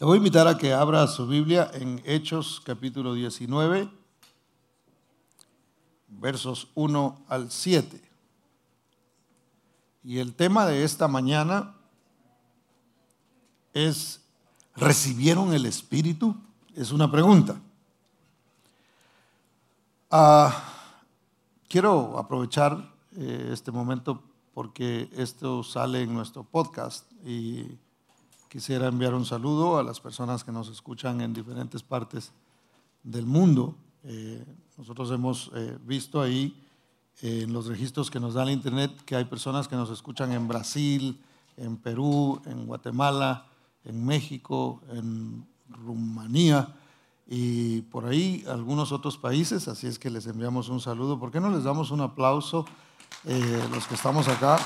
Le voy a invitar a que abra su Biblia en Hechos capítulo 19, versos 1 al 7. Y el tema de esta mañana es, ¿recibieron el Espíritu? Es una pregunta. Ah, quiero aprovechar eh, este momento porque esto sale en nuestro podcast y Quisiera enviar un saludo a las personas que nos escuchan en diferentes partes del mundo. Eh, nosotros hemos eh, visto ahí eh, en los registros que nos da el Internet que hay personas que nos escuchan en Brasil, en Perú, en Guatemala, en México, en Rumanía y por ahí algunos otros países. Así es que les enviamos un saludo. ¿Por qué no les damos un aplauso los que estamos acá?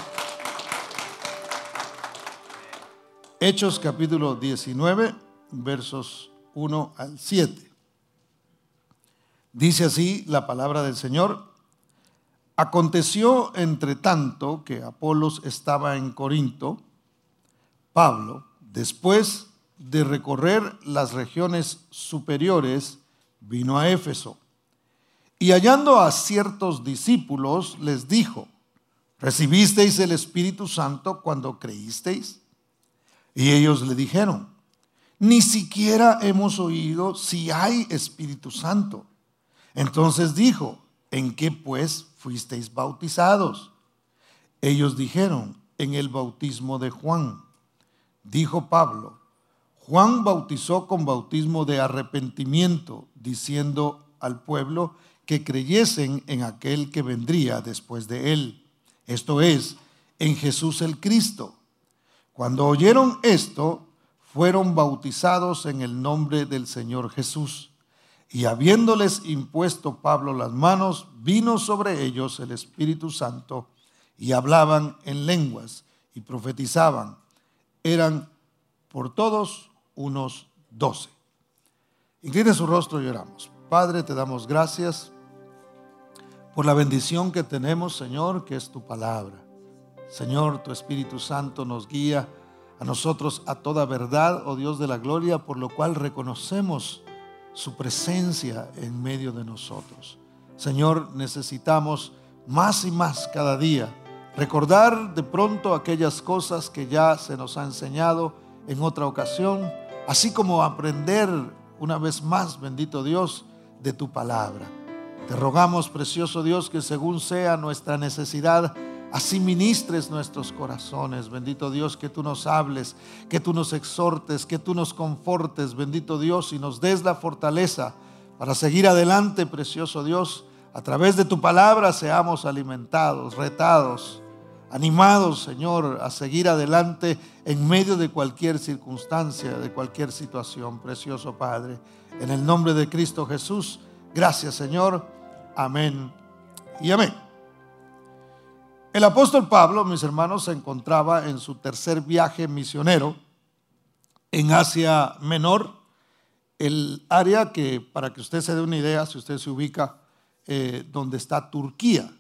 Hechos capítulo 19, versos 1 al 7. Dice así la palabra del Señor. Aconteció entre tanto que Apolos estaba en Corinto, Pablo, después de recorrer las regiones superiores, vino a Éfeso. Y hallando a ciertos discípulos, les dijo, ¿recibisteis el Espíritu Santo cuando creísteis? Y ellos le dijeron, ni siquiera hemos oído si hay Espíritu Santo. Entonces dijo, ¿en qué pues fuisteis bautizados? Ellos dijeron, en el bautismo de Juan. Dijo Pablo, Juan bautizó con bautismo de arrepentimiento, diciendo al pueblo que creyesen en aquel que vendría después de él, esto es, en Jesús el Cristo. Cuando oyeron esto, fueron bautizados en el nombre del Señor Jesús. Y habiéndoles impuesto Pablo las manos, vino sobre ellos el Espíritu Santo y hablaban en lenguas y profetizaban. Eran por todos unos doce. Incline su rostro y oramos. Padre, te damos gracias por la bendición que tenemos, Señor, que es tu palabra. Señor, tu Espíritu Santo nos guía a nosotros a toda verdad, oh Dios de la gloria, por lo cual reconocemos su presencia en medio de nosotros. Señor, necesitamos más y más cada día recordar de pronto aquellas cosas que ya se nos ha enseñado en otra ocasión, así como aprender una vez más, bendito Dios, de tu palabra. Te rogamos, precioso Dios, que según sea nuestra necesidad, Así ministres nuestros corazones. Bendito Dios, que tú nos hables, que tú nos exhortes, que tú nos confortes, bendito Dios, y nos des la fortaleza para seguir adelante, precioso Dios. A través de tu palabra seamos alimentados, retados, animados, Señor, a seguir adelante en medio de cualquier circunstancia, de cualquier situación, precioso Padre. En el nombre de Cristo Jesús, gracias, Señor. Amén y amén. El apóstol Pablo, mis hermanos, se encontraba en su tercer viaje misionero en Asia Menor, el área que, para que usted se dé una idea, si usted se ubica eh, donde está Turquía,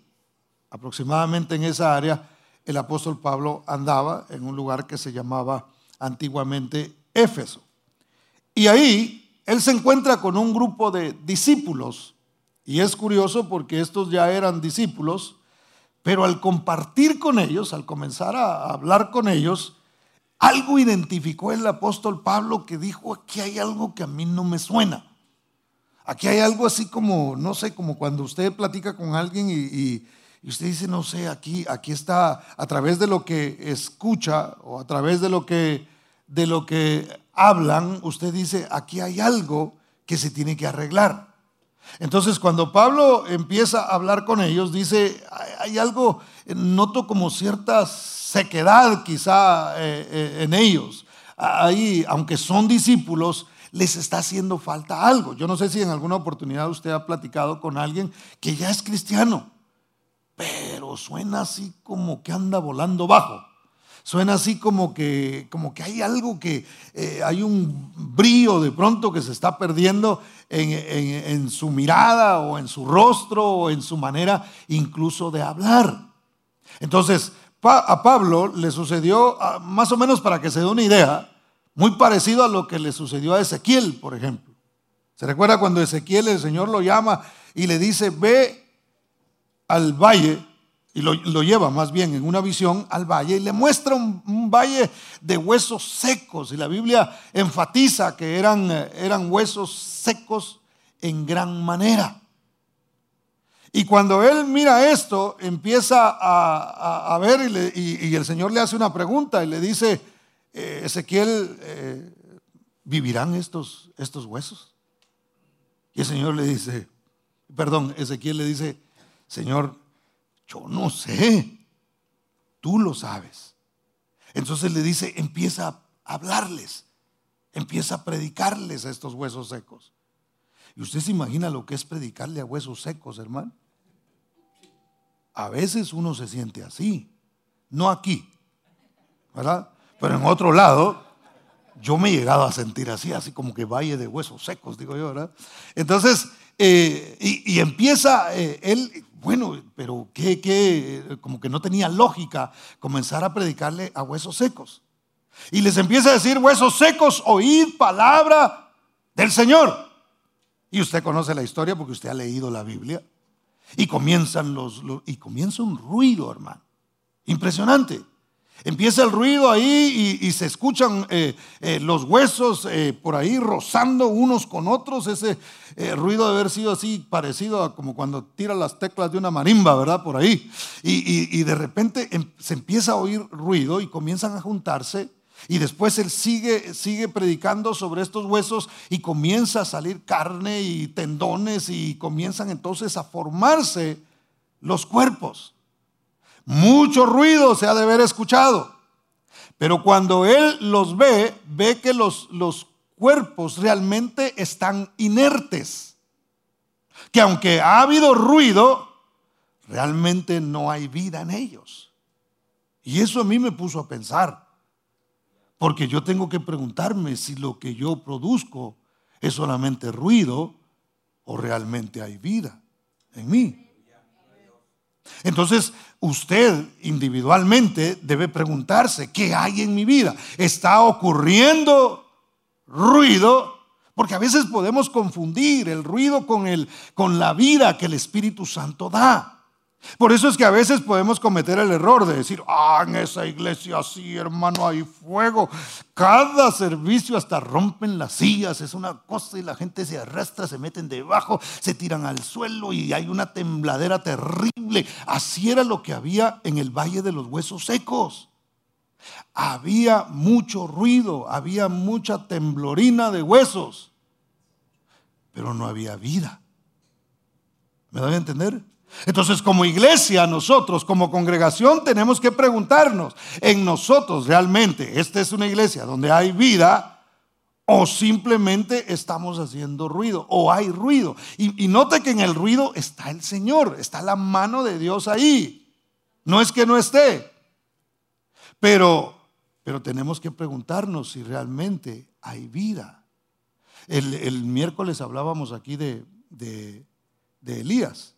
aproximadamente en esa área, el apóstol Pablo andaba en un lugar que se llamaba antiguamente Éfeso. Y ahí él se encuentra con un grupo de discípulos. Y es curioso porque estos ya eran discípulos pero al compartir con ellos, al comenzar a hablar con ellos, algo identificó el apóstol Pablo que dijo, aquí hay algo que a mí no me suena. Aquí hay algo así como, no sé, como cuando usted platica con alguien y, usted dice, no sé, aquí, aquí está, a través de lo que escucha o a través de lo que, de lo que hablan, usted dice, aquí hay algo que se tiene que arreglar. Entonces cuando Pablo empieza a hablar con ellos, dice, hay algo, noto como cierta sequedad quizá eh, eh, en ellos. Ahí, aunque son discípulos, les está haciendo falta algo. Yo no sé si en alguna oportunidad usted ha platicado con alguien que ya es cristiano, pero suena así como que anda volando bajo. Suena así como que, como que hay algo que, eh, hay un brillo de pronto que se está perdiendo en, su mirada o en su rostro o en su manera incluso de hablar. Entonces, a Pablo le sucedió, más o menos para que se dé una idea, Muy parecido a lo que le sucedió a Ezequiel, por ejemplo. ¿Se recuerda cuando Ezequiel el Señor lo llama y le dice, ve al valle, y lo, lleva más bien en una visión al valle, y le muestra un, valle de huesos secos, y la Biblia enfatiza que eran, eran huesos secos en gran manera. Y cuando él mira esto, empieza a, ver y, el Señor le hace una pregunta y le dice, eh, Ezequiel, eh, ¿vivirán estos, estos huesos? Y el Señor le dice, perdón, Ezequiel le dice, Señor, yo no sé, tú lo sabes. Entonces le dice, empieza a hablarles, empieza a predicarles a estos huesos secos. ¿Y usted se imagina lo que es predicarle a huesos secos, hermano? A veces uno se siente así, no aquí, ¿verdad? Pero en otro lado, yo me he llegado a sentir así, así como que valle de huesos secos, digo yo, ¿verdad? Entonces, eh, y, empieza eh, él, bueno, pero que, que, como que no tenía lógica comenzar a predicarle a huesos secos. Y les empieza a decir, huesos secos, oíd palabra del Señor. Y usted conoce la historia porque usted ha leído la Biblia. Y comienzan los, y comienza un ruido, hermano. Impresionante. Empieza el ruido ahí y, se escuchan eh, eh, los huesos eh, por ahí rozando unos con otros. Ese ruido de haber sido así parecido a como cuando tira las teclas de una marimba, ¿verdad? Por ahí. Y, y de repente em, se empieza a oír ruido y comienzan a juntarse y después él sigue, sigue predicando sobre estos huesos y comienza a salir carne y tendones y comienzan entonces a formarse los cuerpos. Mucho ruido se ha de haber escuchado. Pero cuando él los ve, ve que los, los cuerpos realmente están inertes. Que aunque ha habido ruido, realmente no hay vida en ellos. Y eso a mí me puso a pensar. Porque yo tengo que preguntarme si lo que yo produzco es solamente ruido o realmente hay vida en mí. Entonces, usted individualmente debe preguntarse, ¿qué hay en mi vida? ¿Está ocurriendo ruido? Porque a veces podemos confundir el ruido con, el, con la vida que el Espíritu Santo da. Por eso es que a veces podemos cometer el error de decir, ah, en esa iglesia sí, hermano, hay fuego. Cada servicio hasta rompen las sillas, es una cosa y la gente se arrastra, se meten debajo, se tiran al suelo y hay una tembladera terrible. Así era lo que había en el Valle de los Huesos Secos. Había mucho ruido, había mucha temblorina de huesos, pero no había vida. ¿Me doy a entender? Entonces, como iglesia, nosotros, como congregación, tenemos que preguntarnos, en nosotros realmente, esta es una iglesia donde hay vida o simplemente estamos haciendo ruido o hay ruido. Y, note que en el ruido está el Señor, está la mano de Dios ahí. No es que no esté, pero, pero tenemos que preguntarnos si realmente hay vida. El, miércoles hablábamos aquí de, de Elías.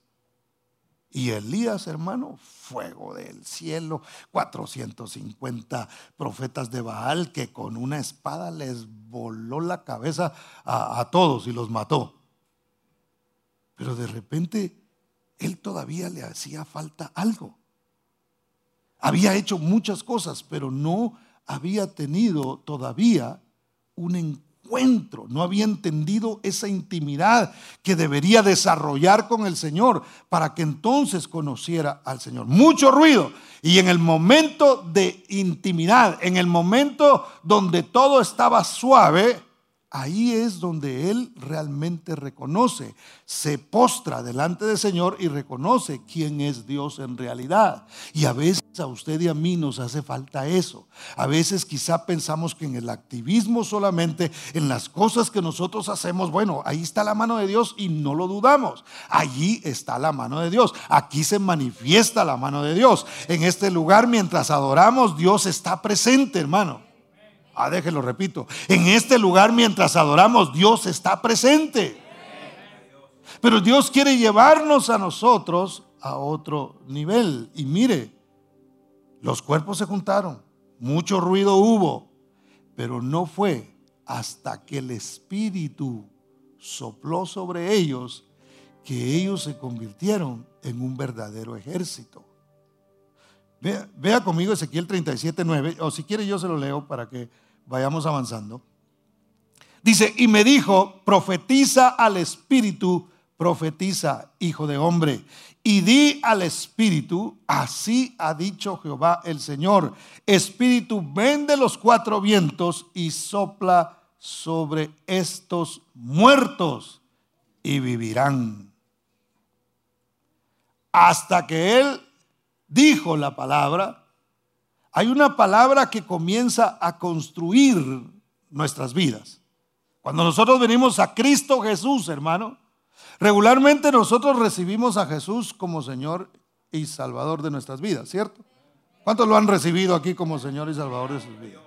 Y Elías, hermano, fuego del cielo, 450 profetas de Baal que con una espada les voló la cabeza a, todos y los mató. Pero de repente él todavía le hacía falta algo. Había hecho muchas cosas, pero no había tenido todavía un encuentro no había entendido esa intimidad que debería desarrollar con el Señor para que entonces conociera al Señor. Mucho ruido. Y en el momento de intimidad, en el momento donde todo estaba suave, ahí es donde él realmente reconoce, se postra delante del Señor y reconoce quién es Dios en realidad. Y a veces a usted y a mí nos hace falta eso. A veces quizá pensamos que en el activismo solamente, en las cosas que nosotros hacemos, bueno, ahí está la mano de Dios y no lo dudamos. Allí está la mano de Dios. Aquí se manifiesta la mano de Dios. En este lugar, mientras adoramos, Dios está presente, hermano. Ah, déjelo, repito. En este lugar, mientras adoramos, Dios está presente. Pero Dios quiere llevarnos a nosotros a otro nivel. Y mire, los cuerpos se juntaron, mucho ruido hubo, Pero no fue hasta que el Espíritu sopló sobre ellos que ellos se convirtieron en un verdadero ejército. Vea, conmigo Ezequiel 37, 9, o si quiere yo se lo leo para que vayamos avanzando. Dice, y me dijo, profetiza al Espíritu, profetiza, hijo de hombre, y di al Espíritu, así ha dicho Jehová el Señor, Espíritu, ven de los cuatro vientos y sopla sobre estos muertos y vivirán. Hasta que Él dijo la palabra, hay una palabra que comienza a construir nuestras vidas. Cuando nosotros venimos a Cristo Jesús, hermano, regularmente nosotros recibimos a Jesús como Señor y Salvador de nuestras vidas, ¿cierto? ¿Cuántos lo han recibido aquí como Señor y Salvador de sus vidas?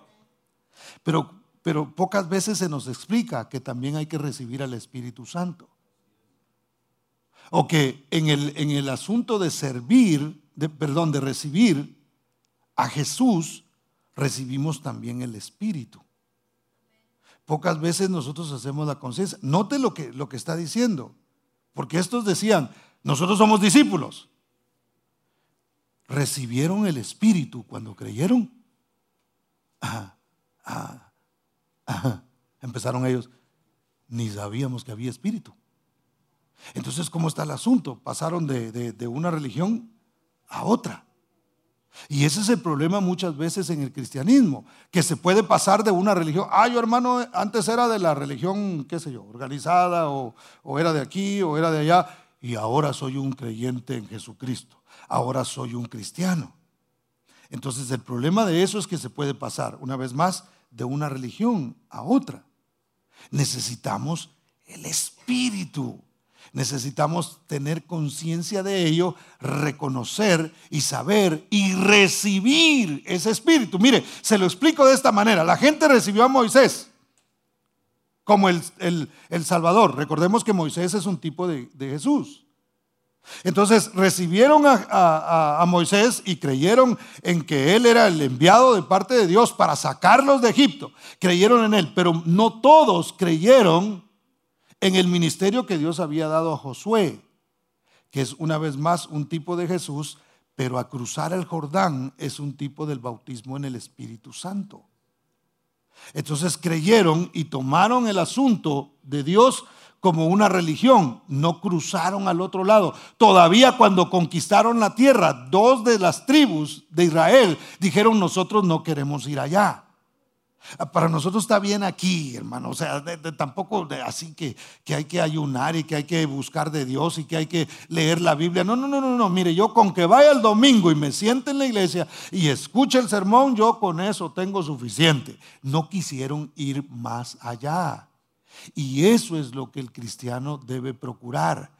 Pero, pero pocas veces se nos explica que también hay que recibir al Espíritu Santo. O que en el, en el asunto de servir, de, perdón, de recibir a Jesús, recibimos también el Espíritu. Pocas veces nosotros hacemos la conciencia. Note lo que, lo que está diciendo, porque estos decían, nosotros somos discípulos. Recibieron el Espíritu cuando creyeron. Empezaron ellos, ni sabíamos que había Espíritu. Entonces, ¿cómo está el asunto? Pasaron de, de una religión a otra. Y ese es el problema muchas veces en el cristianismo, que se puede pasar de una religión, ah, yo hermano, antes era de la religión, qué sé yo, organizada, o, o, era de aquí, o era de allá, y ahora soy un creyente en Jesucristo, ahora soy un cristiano. Entonces el problema de eso es que se puede pasar, una vez más, de una religión a otra. Necesitamos el Espíritu necesitamos tener conciencia de ello, reconocer y saber y recibir ese espíritu. Mire, se lo explico de esta manera. La gente recibió a Moisés como el, Salvador. Recordemos que Moisés es un tipo de, Jesús. Entonces recibieron a, a, Moisés y creyeron en que él era el enviado de parte de Dios para sacarlos de Egipto. Creyeron en él, pero no todos creyeron en el ministerio que Dios había dado a Josué, que es una vez más un tipo de Jesús, pero a cruzar el Jordán es un tipo del bautismo en el Espíritu Santo. Entonces creyeron y tomaron el asunto de Dios como una religión, no cruzaron al otro lado. Todavía cuando conquistaron la tierra, dos de las tribus de Israel dijeron, nosotros no queremos ir allá. Para nosotros está bien aquí, hermano. O sea, tampoco así que, que, hay que ayunar y que hay que buscar de Dios y que hay que leer la Biblia. No, no, no, no, no. Mire, yo con que vaya el domingo y me siente en la iglesia y escuche el sermón, yo con eso tengo suficiente. No quisieron ir más allá. Y eso es lo que el cristiano debe procurar.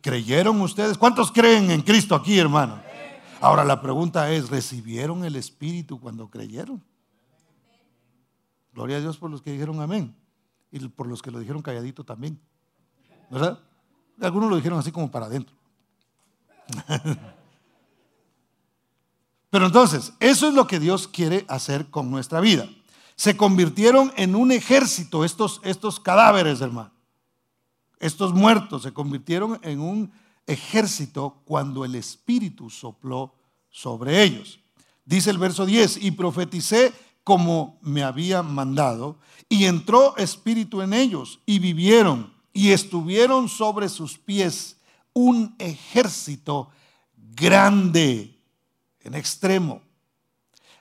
¿Creyeron ustedes? ¿Cuántos creen en Cristo aquí, hermano? Ahora la pregunta es, ¿recibieron el Espíritu cuando creyeron? Gloria a Dios por los que dijeron amén. Y por los que lo dijeron calladito también. ¿Verdad? Algunos lo dijeron así como para adentro. Pero entonces, eso es lo que Dios quiere hacer con nuestra vida. Se convirtieron en un ejército estos, estos cadáveres, hermano. Estos muertos se convirtieron en un ejército cuando el Espíritu sopló sobre ellos. Dice el verso 10, y profeticé como me había mandado, y entró espíritu en ellos, y vivieron, y estuvieron sobre sus pies un ejército grande, en extremo.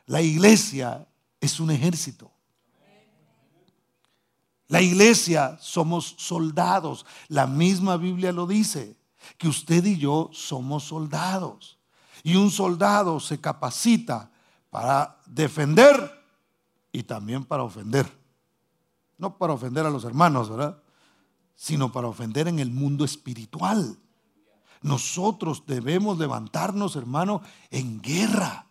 La iglesia es un ejército. La iglesia somos soldados. La misma Biblia lo dice, que usted y yo somos soldados. Y un soldado se capacita para defender y también para ofender. No para ofender a los hermanos, ¿verdad? Sino para ofender en el mundo espiritual. Nosotros debemos levantarnos, hermano, en guerra.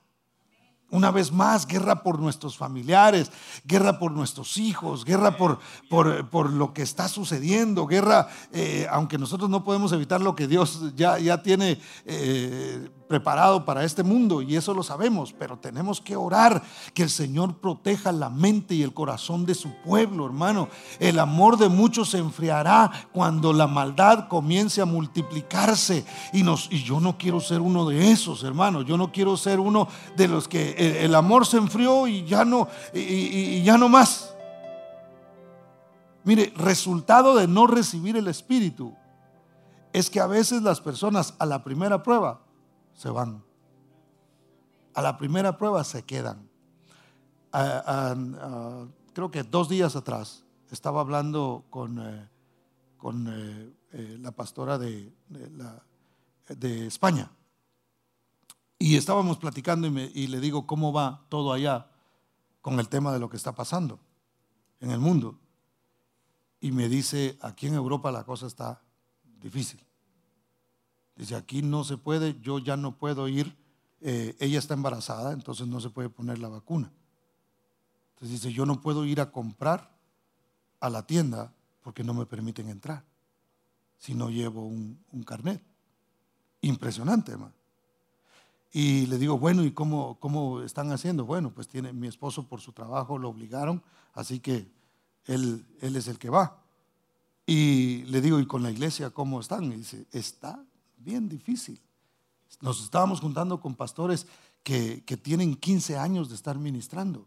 Una vez más, guerra por nuestros familiares, guerra por nuestros hijos, guerra por, por, lo que está sucediendo, guerra, eh, aunque nosotros no podemos evitar lo que Dios ya, ya tiene eh, preparado para este mundo y eso lo sabemos, pero tenemos que orar que el Señor proteja la mente y el corazón de su pueblo, hermano. El amor de muchos se enfriará cuando la maldad comience a multiplicarse y nos y yo no quiero ser uno de esos, hermano. Yo no quiero ser uno de los que el, amor se enfrió y ya no y ya no más. Mire, resultado de no recibir el espíritu es que a veces las personas a la primera prueba se van. A la primera prueba se quedan. creo que dos días atrás estaba hablando con, eh, con eh, eh, la pastora de, de, España. Y estábamos platicando y, y le digo cómo va todo allá con el tema de lo que está pasando en el mundo. Y me dice, aquí en Europa la cosa está difícil. Dice, aquí no se puede, yo ya no puedo ir, eh, ella está embarazada, entonces no se puede poner la vacuna. Entonces dice, yo no puedo ir a comprar a la tienda porque no me permiten entrar si no llevo un, carnet. Impresionante, hermano. Y le digo, bueno, ¿y cómo, cómo están haciendo? Bueno, pues tiene mi esposo por su trabajo, lo obligaron, así que él, él es el que va. Y le digo, ¿y con la iglesia cómo están? Y dice, está bien difícil. Nos estábamos juntando con pastores que, tienen 15 años de estar ministrando.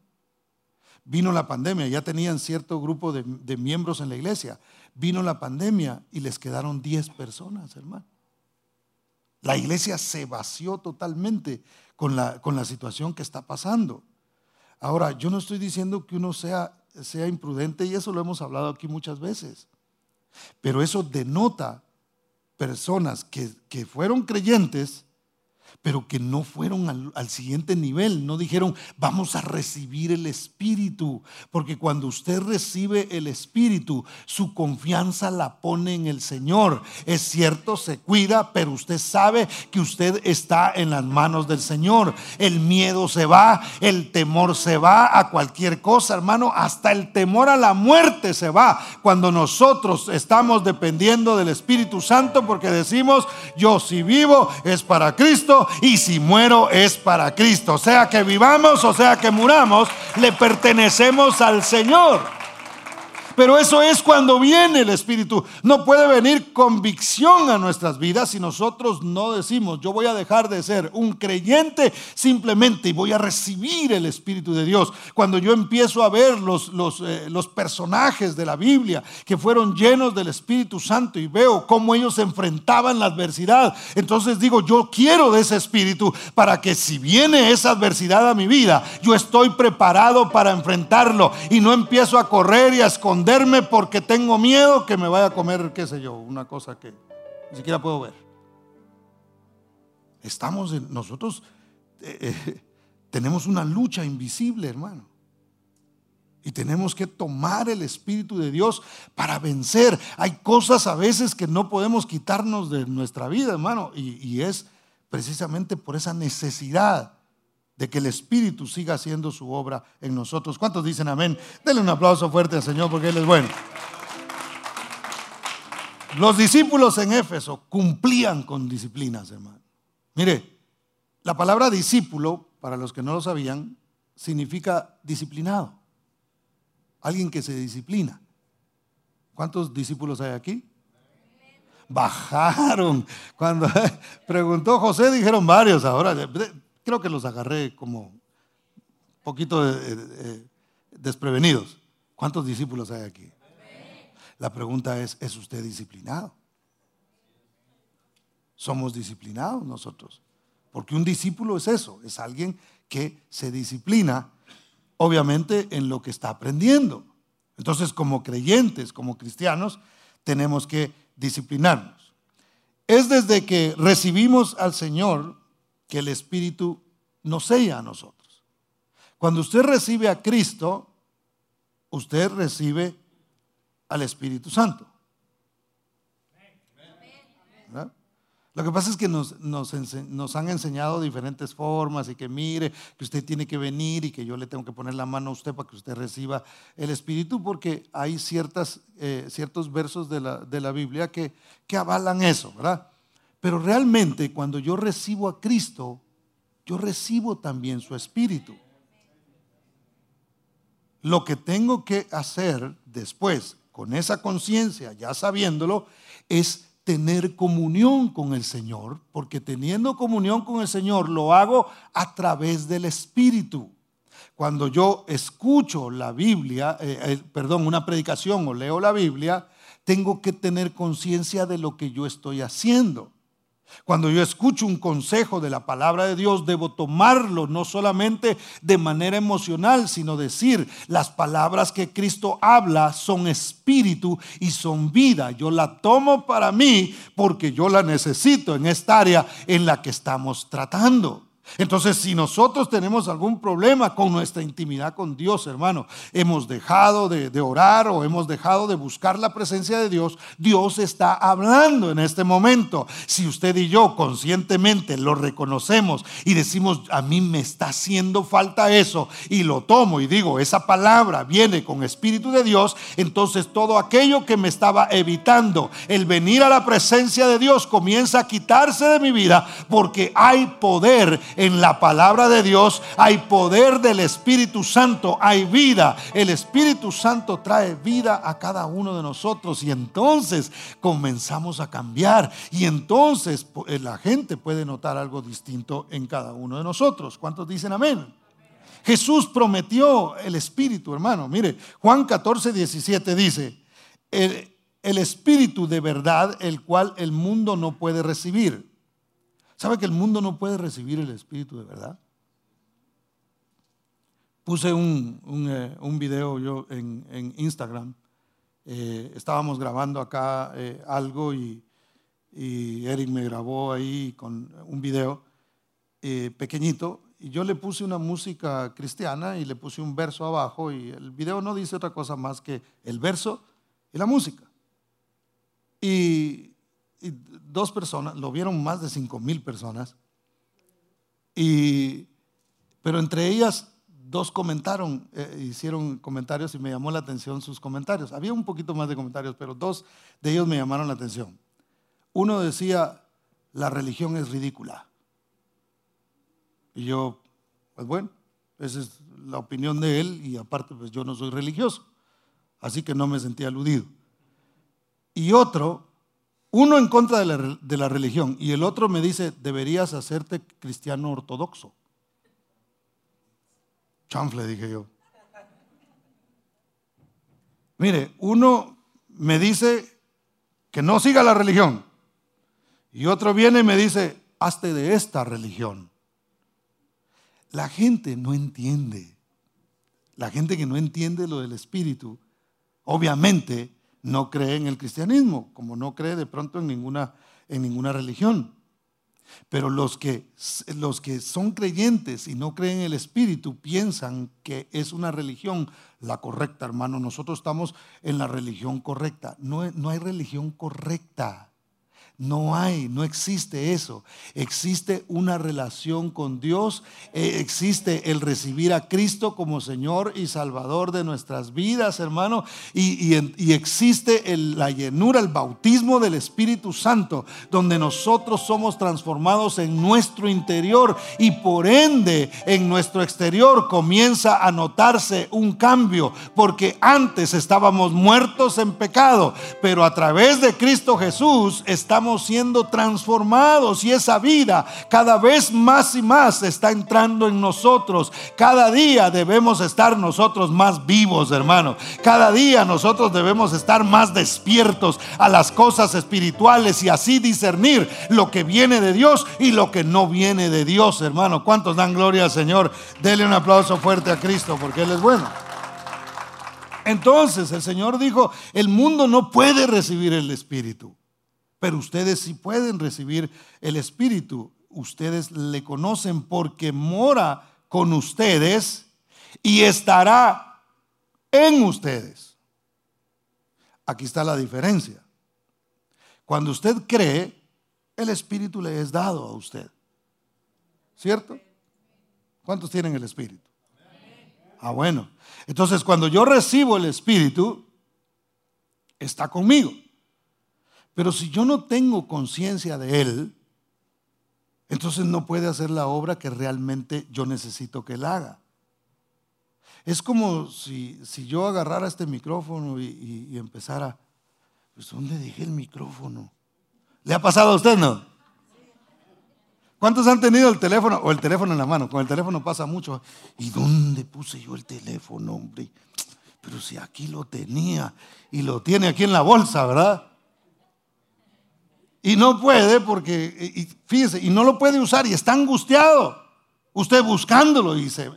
Vino la pandemia, ya tenían cierto grupo de, miembros en la iglesia. Vino la pandemia y les quedaron 10 personas, hermano. La iglesia se vació totalmente con la, con la situación que está pasando. Ahora, yo no estoy diciendo que uno sea, sea imprudente y eso lo hemos hablado aquí muchas veces. Pero eso denota personas que, que fueron creyentes pero que no fueron al, siguiente nivel, no dijeron, vamos a recibir el Espíritu, porque cuando usted recibe el Espíritu, su confianza la pone en el Señor. Es cierto, se cuida, pero usted sabe que usted está en las manos del Señor. El miedo se va, el temor se va a cualquier cosa, hermano, hasta el temor a la muerte se va cuando nosotros estamos dependiendo del Espíritu Santo, porque decimos, yo si vivo es para Cristo y si muero es para Cristo. Sea que vivamos o sea que muramos, le pertenecemos al Señor. Pero eso es cuando viene el Espíritu. No puede venir convicción a nuestras vidas si nosotros no decimos, yo voy a dejar de ser un creyente simplemente y voy a recibir el Espíritu de Dios. Cuando yo empiezo a ver los, los, eh, los personajes de la Biblia que fueron llenos del Espíritu Santo y veo cómo ellos enfrentaban la adversidad, entonces digo, yo quiero de ese Espíritu para que si viene esa adversidad a mi vida, yo estoy preparado para enfrentarlo y no empiezo a correr y a esconder porque tengo miedo que me vaya a comer, qué sé yo, una cosa que ni siquiera puedo ver. Estamos en, nosotros eh, eh, tenemos una lucha invisible, hermano. Y tenemos que tomar el Espíritu de Dios para vencer. Hay cosas a veces que no podemos quitarnos de nuestra vida, hermano. Y es precisamente por esa necesidad de que el Espíritu siga haciendo su obra en nosotros. ¿Cuántos dicen amén? Denle un aplauso fuerte al Señor porque Él es bueno. Los discípulos en Éfeso cumplían con disciplinas, hermano. Mire, la palabra discípulo, para los que no lo sabían, significa disciplinado. Alguien que se disciplina. ¿Cuántos discípulos hay aquí? Bajaron. Cuando preguntó José, dijeron varios. Ahora, creo que los agarré como un poquito desprevenidos. ¿Cuántos discípulos hay aquí? La pregunta es, ¿es usted disciplinado? Somos disciplinados nosotros. Porque un discípulo es eso, es alguien que se disciplina, obviamente, en lo que está aprendiendo. Entonces, como creyentes, como cristianos, tenemos que disciplinarnos. Es desde que recibimos al Señor que el Espíritu nos sella a nosotros. Cuando usted recibe a Cristo, usted recibe al Espíritu Santo. Lo que pasa es que nos, han enseñado diferentes formas y que mire, que usted tiene que venir y que yo le tengo que poner la mano a usted para que usted reciba el Espíritu, porque hay ciertas, eh, ciertos versos de la, de la Biblia que, que avalan eso, ¿verdad? Pero realmente cuando yo recibo a Cristo, yo recibo también su espíritu. Lo que tengo que hacer después, con esa conciencia, ya sabiéndolo, es tener comunión con el Señor, porque teniendo comunión con el Señor lo hago a través del Espíritu. Cuando yo escucho la Biblia, eh, eh, perdón, una predicación o leo la Biblia, tengo que tener conciencia de lo que yo estoy haciendo. Cuando yo escucho un consejo de la palabra de Dios, debo tomarlo no solamente de manera emocional, sino decir, las palabras que Cristo habla son espíritu y son vida. Yo la tomo para mí porque yo la necesito en esta área en la que estamos tratando. Entonces, si nosotros tenemos algún problema con nuestra intimidad con Dios, hermano, hemos dejado de, orar o hemos dejado de buscar la presencia de Dios, Dios está hablando en este momento. Si usted y yo conscientemente lo reconocemos y decimos, a mí me está haciendo falta eso, y lo tomo y digo, esa palabra viene con Espíritu de Dios, entonces todo aquello que me estaba evitando, el venir a la presencia de Dios, comienza a quitarse de mi vida porque hay poder en la palabra de Dios hay poder del Espíritu Santo, hay vida. El Espíritu Santo trae vida a cada uno de nosotros y entonces comenzamos a cambiar y entonces eh, la gente puede notar algo distinto en cada uno de nosotros. ¿Cuántos dicen amén? Jesús prometió el Espíritu, hermano. Mire, Juan 14, 17 dice, el, el Espíritu de verdad, el cual el mundo no puede recibir ¿Sabe que el mundo no puede recibir el Espíritu de verdad? Puse un, un, eh, video yo en, Instagram. Eh, estábamos grabando acá eh, algo y, y, Eric me grabó ahí con un video pequeñito y yo le puse una música cristiana y le puse un verso abajo y el video no dice otra cosa más que el verso y la música. Y dos personas, lo vieron más de cinco mil personas, y, pero entre ellas dos comentaron, eh, hicieron comentarios y me llamó la atención sus comentarios. Había un poquito más de comentarios, pero dos de ellos me llamaron la atención. Uno decía, la religión es ridícula. Y yo, pues bueno, esa es la opinión de él y aparte pues yo no soy religioso, así que no me sentí aludido. Y otro uno en contra de la, religión y el otro me dice, deberías hacerte cristiano ortodoxo. Chanfle, dije yo. Mire, uno me dice que no siga la religión y otro viene y me dice, hazte de esta religión. La gente no entiende. La gente que no entiende lo del espíritu, obviamente no cree en el cristianismo, como no cree de pronto en ninguna, en ninguna religión. Pero los que, los que son creyentes y no creen en el Espíritu piensan que es una religión la correcta, hermano. Nosotros estamos en la religión correcta. No, no hay religión correcta. No hay, no existe eso. Existe una relación con Dios, eh, existe el recibir a Cristo como Señor y Salvador de nuestras vidas, hermano, y, existe la llenura, el bautismo del Espíritu Santo, donde nosotros somos transformados en nuestro interior y por ende en nuestro exterior comienza a notarse un cambio, porque antes estábamos muertos en pecado, pero a través de Cristo Jesús estamos siendo transformados y esa vida cada vez más y más está entrando en nosotros. Cada día debemos estar nosotros más vivos, hermano. Cada día nosotros debemos estar más despiertos a las cosas espirituales y así discernir lo que viene de Dios y lo que no viene de Dios, hermano. ¿Cuántos dan gloria al Señor? Dele un aplauso fuerte a Cristo porque Él es bueno. Entonces el Señor dijo, el mundo no puede recibir el Espíritu. Pero ustedes sí pueden recibir el Espíritu. Ustedes le conocen porque mora con ustedes y estará en ustedes. Aquí está la diferencia. Cuando usted cree, el Espíritu le es dado a usted. ¿Cierto? ¿Cuántos tienen el Espíritu? Ah, bueno. Entonces, cuando yo recibo el Espíritu, está conmigo. Pero si yo no tengo conciencia de Él, entonces no puede hacer la obra que realmente yo necesito que Él haga. Es como si, si yo agarrara este micrófono y, empezara, pues ¿dónde dejé el micrófono? ¿Le ha pasado a usted, no? ¿Cuántos han tenido el teléfono o el teléfono en la mano? Con el teléfono pasa mucho. ¿Y dónde puse yo el teléfono, hombre? Pero si aquí lo tenía y lo tiene aquí en la bolsa, ¿verdad? Y no puede porque, y fíjese, y no lo puede usar y está angustiado. Usted buscándolo y se...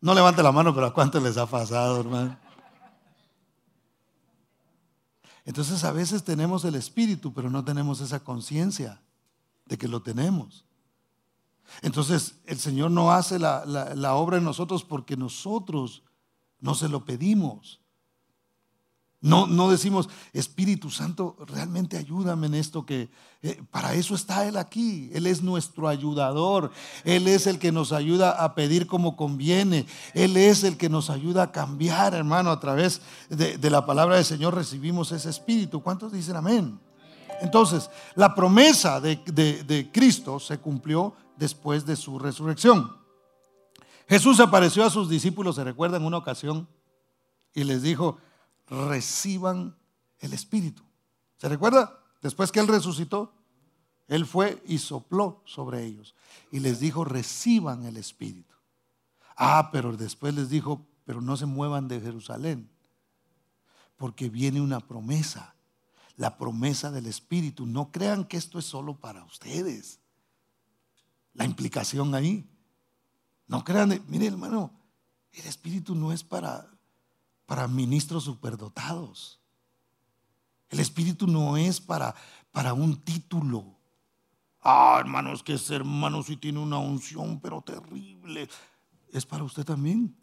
No levante la mano, pero ¿a cuánto les ha pasado, hermano? Entonces a veces tenemos el espíritu, pero no tenemos esa conciencia de que lo tenemos. Entonces el Señor no hace la, la obra en nosotros porque nosotros no se lo pedimos. No, no decimos, Espíritu Santo, realmente ayúdame en esto que eh, para eso está Él aquí. Él es nuestro ayudador. Él es el que nos ayuda a pedir como conviene. Él es el que nos ayuda a cambiar, hermano. A través de, la palabra del Señor recibimos ese Espíritu. ¿Cuántos dicen amén? Entonces, la promesa de, de Cristo se cumplió después de su resurrección. Jesús apareció a sus discípulos, se recuerda, en una ocasión y les dijo, reciban el Espíritu. ¿Se recuerda? Después que Él resucitó, Él fue y sopló sobre ellos y les dijo, reciban el Espíritu. Ah, pero después les dijo, pero no se muevan de Jerusalén, porque viene una promesa, la promesa del Espíritu. No crean que esto es solo para ustedes. La implicación ahí. No crean, mire hermano, el Espíritu no es para para ministros superdotados. El Espíritu no es para, para un título. Ah, hermanos, que ese hermano sí tiene una unción, pero terrible. Es para usted también.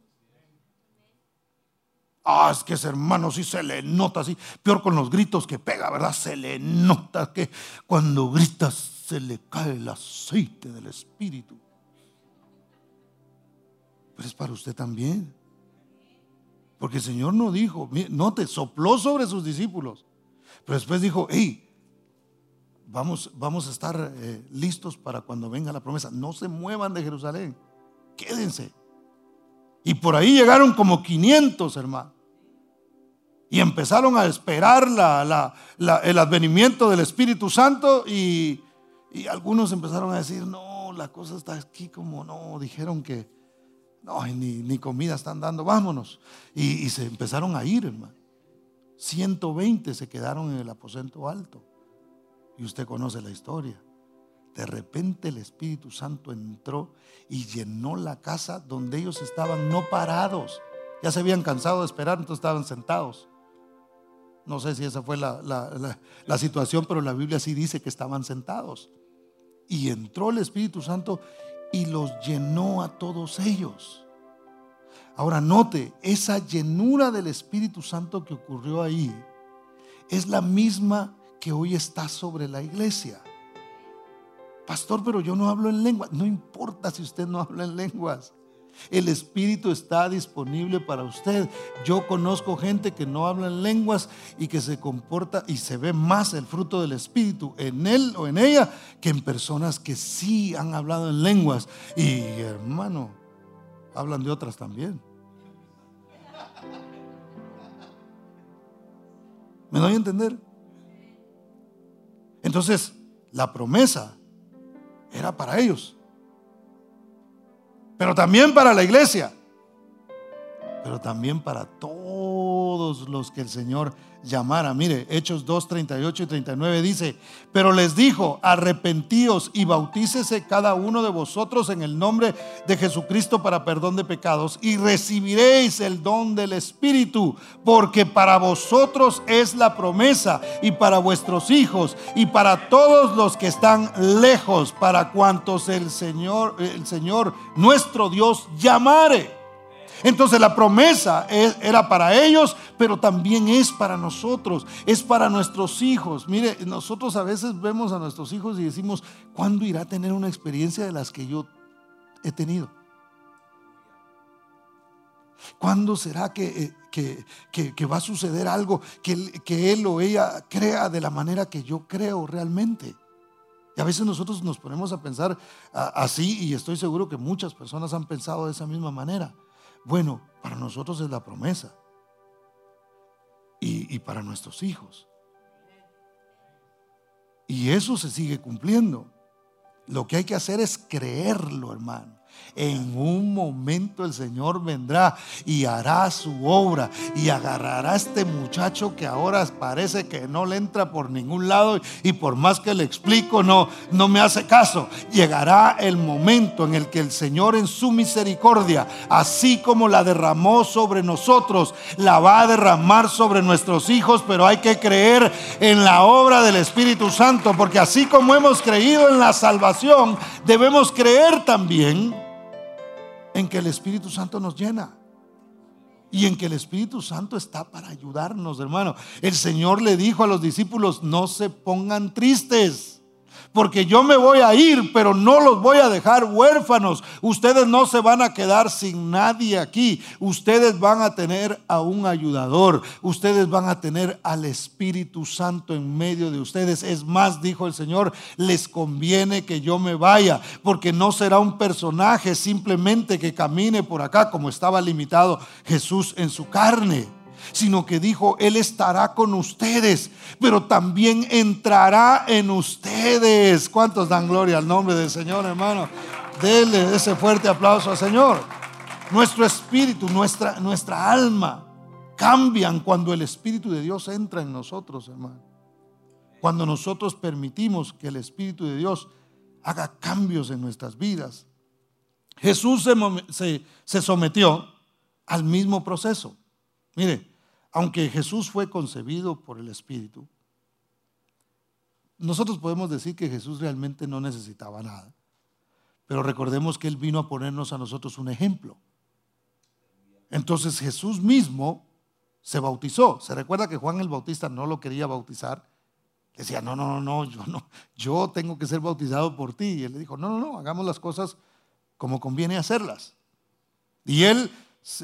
Ah, es que ese hermano sí se le nota así. Peor con los gritos que pega, ¿verdad? Se le nota que cuando grita se le cae el aceite del Espíritu. Pero es para usted también. Porque el Señor no dijo, no te sopló sobre sus discípulos. Pero después dijo, hey, vamos, vamos a estar eh, listos para cuando venga la promesa. No se muevan de Jerusalén. Quédense. Y por ahí llegaron como 500, hermano. Y empezaron a esperar el advenimiento del Espíritu Santo y algunos empezaron a decir, no, la cosa está aquí como no, dijeron que no, ni, comida están dando, vámonos. Y, se empezaron a ir, hermano. 120 se quedaron en el aposento alto. Y usted conoce la historia. De repente el Espíritu Santo entró y llenó la casa donde ellos estaban no parados. Ya se habían cansado de esperar, entonces estaban sentados. No sé si esa fue la, la, situación, pero la Biblia sí dice que estaban sentados. Y entró el Espíritu Santo y los llenó a todos ellos. Ahora note, esa llenura del Espíritu Santo que ocurrió ahí es la misma que hoy está sobre la iglesia. Pastor, pero yo no hablo en lenguas. No importa si usted no habla en lenguas. El Espíritu está disponible para usted. Yo conozco gente que no habla en lenguas y que se comporta y se ve más el fruto del Espíritu en él o en ella que en personas que sí han hablado en lenguas. Y hermano, hablan de otras también. ¿Me doy a entender? Entonces, la promesa era para ellos pero también para la iglesia, pero también para todos los que el Señor llamara. Mire, Hechos 2, 38 y 39 dice, pero les dijo, arrepentíos y bautícese cada uno de vosotros en el nombre de Jesucristo para perdón de pecados y recibiréis el don del Espíritu, porque para vosotros es la promesa y para vuestros hijos y para todos los que están lejos, para cuantos el Señor, el Señor nuestro Dios llamare. Entonces la promesa era para ellos, pero también es para nosotros, es para nuestros hijos. Mire, nosotros a veces vemos a nuestros hijos y decimos, ¿cuándo irá a tener una experiencia de las que yo he tenido? ¿Cuándo será que, eh, va a suceder algo que, que él o ella crea de la manera que yo creo realmente? Y a veces nosotros nos ponemos a pensar así y estoy seguro que muchas personas han pensado de esa misma manera. Bueno, para nosotros es la promesa y, para nuestros hijos. Y eso se sigue cumpliendo. Lo que hay que hacer es creerlo, hermano. En un momento el Señor vendrá y hará su obra y agarrará a este muchacho que ahora parece que no le entra por ningún lado y por más que le explico no no me hace caso. Llegará el momento en el que el Señor en su misericordia, así como la derramó sobre nosotros, la va a derramar sobre nuestros hijos, pero hay que creer en la obra del Espíritu Santo, porque así como hemos creído en la salvación, debemos creer también en que el Espíritu Santo nos llena. Y en que el Espíritu Santo está para ayudarnos, hermano. El Señor le dijo a los discípulos, no se pongan tristes porque yo me voy a ir, pero no los voy a dejar huérfanos. Ustedes no se van a quedar sin nadie aquí. Ustedes van a tener a un ayudador. Ustedes van a tener al Espíritu Santo en medio de ustedes. Es más, dijo el Señor, les conviene que yo me vaya, porque no será un personaje simplemente que camine por acá como estaba limitado Jesús en su carne sino que dijo, Él estará con ustedes, pero también entrará en ustedes. ¿Cuántos dan gloria al nombre del Señor, hermano? Dele ese fuerte aplauso al Señor. Nuestro espíritu, nuestra, nuestra alma cambian cuando el Espíritu de Dios entra en nosotros, hermano. Cuando nosotros permitimos que el Espíritu de Dios haga cambios en nuestras vidas. Jesús se, se sometió al mismo proceso. Mire, aunque Jesús fue concebido por el Espíritu, nosotros podemos decir que Jesús realmente no necesitaba nada. Pero recordemos que Él vino a ponernos a nosotros un ejemplo. Entonces Jesús mismo se bautizó. Se recuerda que Juan el Bautista no lo quería bautizar. Decía, no, no, no, no, yo no, yo tengo que ser bautizado por ti. Y él le dijo, no, no, no, hagamos las cosas como conviene hacerlas. Y él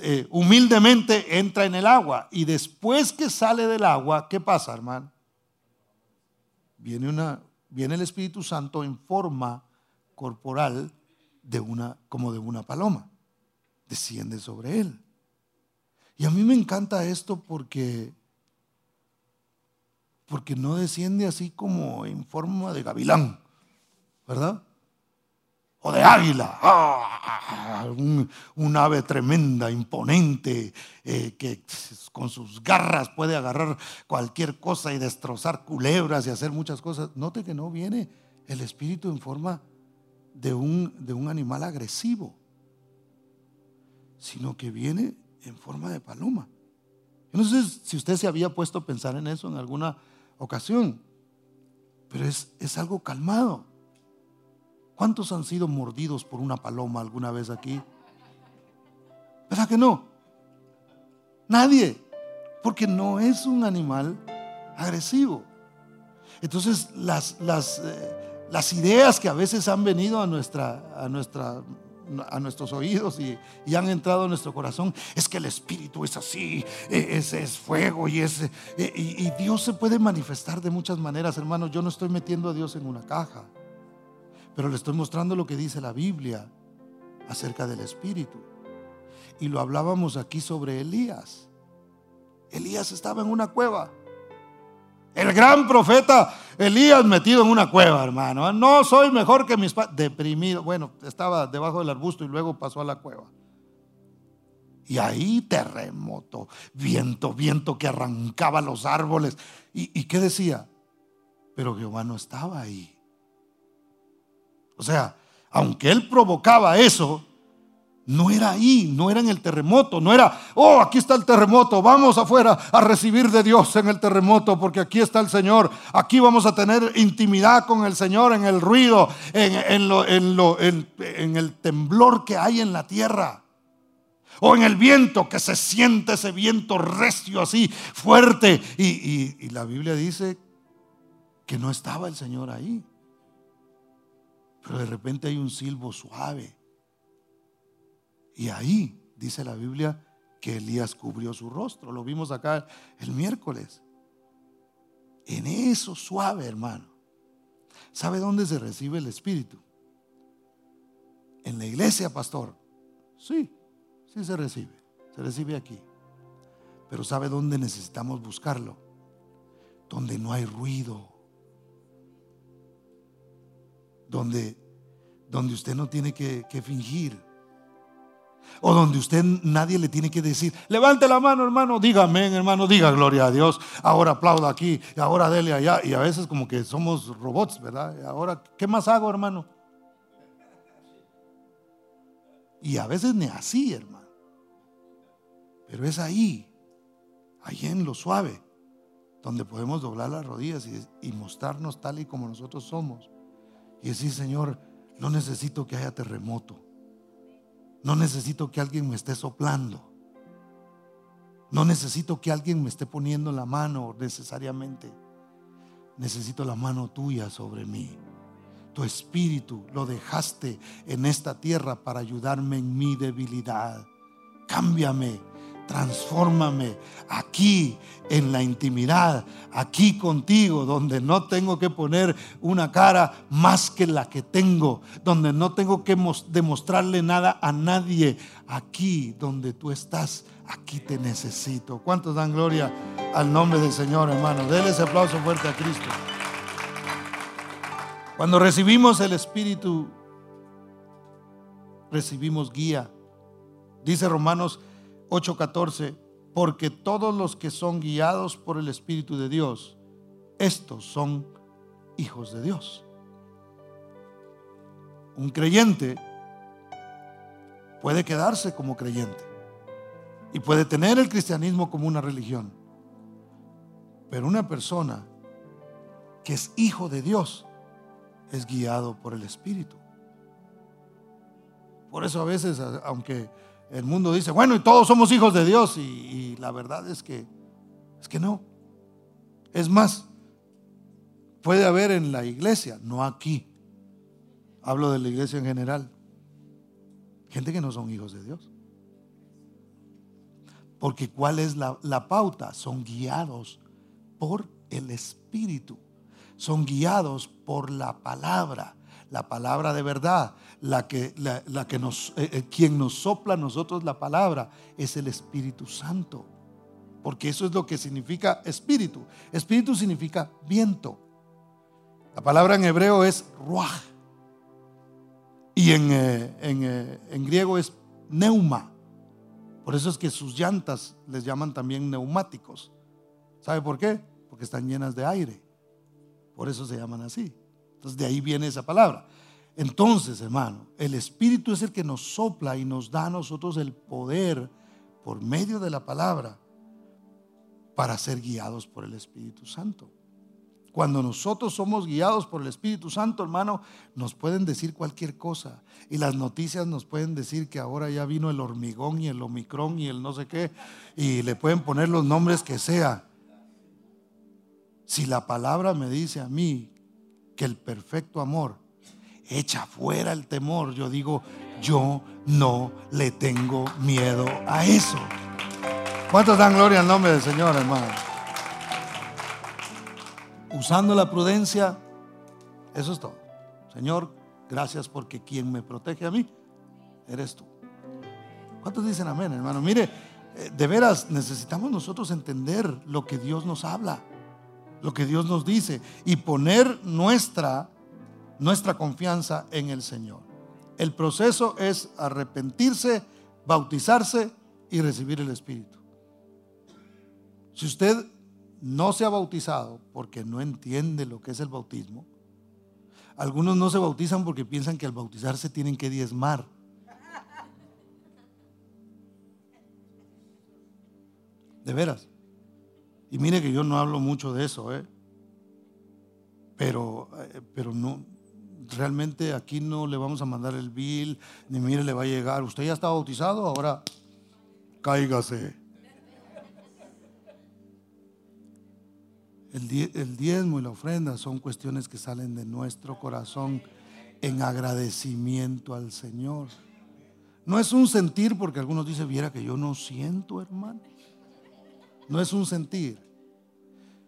eh, humildemente entra en el agua y después que sale del agua, ¿qué pasa, hermano? Viene, una, viene el Espíritu Santo en forma corporal de una, como de una paloma. Desciende sobre él. Y a mí me encanta esto porque, porque no desciende así como en forma de gavilán, ¿verdad? De águila, ah, un, ave tremenda, imponente, eh, que con sus garras puede agarrar cualquier cosa y destrozar culebras y hacer muchas cosas. Note que no viene el espíritu en forma de un, de un animal agresivo, sino que viene en forma de paloma. No sé si usted se había puesto a pensar en eso en alguna ocasión, pero es, es algo calmado. ¿Cuántos han sido mordidos por una paloma alguna vez aquí? ¿Verdad que no? Nadie, porque no es un animal agresivo. Entonces, las, las, eh, las ideas que a veces han venido a, nuestra, a, nuestra, a nuestros oídos y, han entrado a nuestro corazón, es que el Espíritu es así, e, es, es fuego y, es, e, y, y Dios se puede manifestar de muchas maneras, hermanos. Yo no estoy metiendo a Dios en una caja. Pero le estoy mostrando lo que dice la Biblia acerca del Espíritu. Y lo hablábamos aquí sobre Elías. Elías estaba en una cueva. El gran profeta Elías metido en una cueva, hermano. No soy mejor que mis padres. Deprimido. Bueno, estaba debajo del arbusto y luego pasó a la cueva. Y ahí terremoto, viento, viento que arrancaba los árboles. ¿Y, y qué decía? Pero Jehová no estaba ahí. O sea, aunque él provocaba eso, no era ahí, no era en el terremoto, no era, oh, aquí está el terremoto, vamos afuera a recibir de Dios en el terremoto, porque aquí está el Señor, aquí vamos a tener intimidad con el Señor en el ruido, en, el temblor que hay en la tierra, o en el viento, que se siente ese viento recio así, fuerte, y la Biblia dice que no estaba el Señor ahí. Pero de repente hay un silbo suave. Y ahí dice la Biblia que Elías cubrió su rostro. Lo vimos acá el miércoles. En eso suave, hermano. ¿Sabe dónde se recibe el Espíritu? En la iglesia, pastor. Sí, sí se recibe. Se recibe aquí. Pero ¿sabe dónde necesitamos buscarlo? Donde no hay ruido. Donde, donde usted no tiene que, fingir. O donde usted nadie le tiene que decir, levante la mano hermano, diga amén hermano, diga gloria a Dios, ahora aplauda aquí, ahora dele allá. Y a veces como que somos robots, ¿verdad? Ahora, ¿qué más hago hermano? Y a veces ni así, hermano. Pero es ahí, ahí en lo suave, donde podemos doblar las rodillas y, y mostrarnos tal y como nosotros somos. Y decir, Señor, no necesito que haya terremoto. No necesito que alguien me esté soplando. No necesito que alguien me esté poniendo la mano necesariamente. Necesito la mano tuya sobre mí. Tu espíritu lo dejaste en esta tierra para ayudarme en mi debilidad. Cámbiame transfórmame aquí en la intimidad, aquí contigo, donde no tengo que poner una cara más que la que tengo, donde no tengo que demostrarle nada a nadie, aquí donde tú estás, aquí te necesito. ¿Cuántos dan gloria al nombre del Señor, hermano? Denle ese aplauso fuerte a Cristo. Cuando recibimos el Espíritu, recibimos guía. Dice Romanos 8:14, porque todos los que son guiados por el Espíritu de Dios, estos son hijos de Dios. Un creyente puede quedarse como creyente y puede tener el cristianismo como una religión, pero una persona que es hijo de Dios es guiado por el Espíritu. Por eso a veces, aunque el mundo dice, bueno, y todos somos hijos de Dios. Y, la verdad es que, es que no. Es más, puede haber en la iglesia, no aquí. Hablo de la iglesia en general. Gente que no son hijos de Dios. Porque ¿cuál es la, la pauta? Son guiados por el Espíritu. Son guiados por la palabra la palabra de verdad, la que, la, que nos, eh, eh, quien nos sopla a nosotros la palabra es el Espíritu Santo. Porque eso es lo que significa espíritu. Espíritu significa viento. La palabra en hebreo es ruach. Y en, eh, en griego es neuma. Por eso es que sus llantas les llaman también neumáticos. ¿Sabe por qué? Porque están llenas de aire. Por eso se llaman así. Entonces de ahí viene esa palabra. Entonces, hermano, el Espíritu es el que nos sopla y nos da a nosotros el poder por medio de la palabra para ser guiados por el Espíritu Santo. Cuando nosotros somos guiados por el Espíritu Santo, hermano, nos pueden decir cualquier cosa. Y las noticias nos pueden decir que ahora ya vino el hormigón y el omicrón y el no sé qué. Y le pueden poner los nombres que sea. Si la palabra me dice a mí que el perfecto amor echa fuera el temor. Yo digo, yo no le tengo miedo a eso. ¿Cuántos dan gloria al nombre del Señor, hermano? Usando la prudencia, eso es todo. Señor, gracias porque quien me protege a mí, eres tú. ¿Cuántos dicen amén, hermano? Mire, eh, de veras necesitamos nosotros entender lo que Dios nos habla lo que Dios nos dice y poner nuestra, nuestra confianza en el Señor. El proceso es arrepentirse, bautizarse y recibir el Espíritu. Si usted no se ha bautizado porque no entiende lo que es el bautismo, algunos no se bautizan porque piensan que al bautizarse tienen que diezmar. De veras. Y mire que yo no hablo mucho de eso, ¿eh? Pero, eh, pero no, realmente aquí no le vamos a mandar el bill, ni mire le va a llegar. Usted ya está bautizado, ahora cáigase. El, el diezmo y la ofrenda son cuestiones que salen de nuestro corazón en agradecimiento al Señor. No es un sentir porque algunos dicen, viera que yo no siento, hermano. No es un sentir.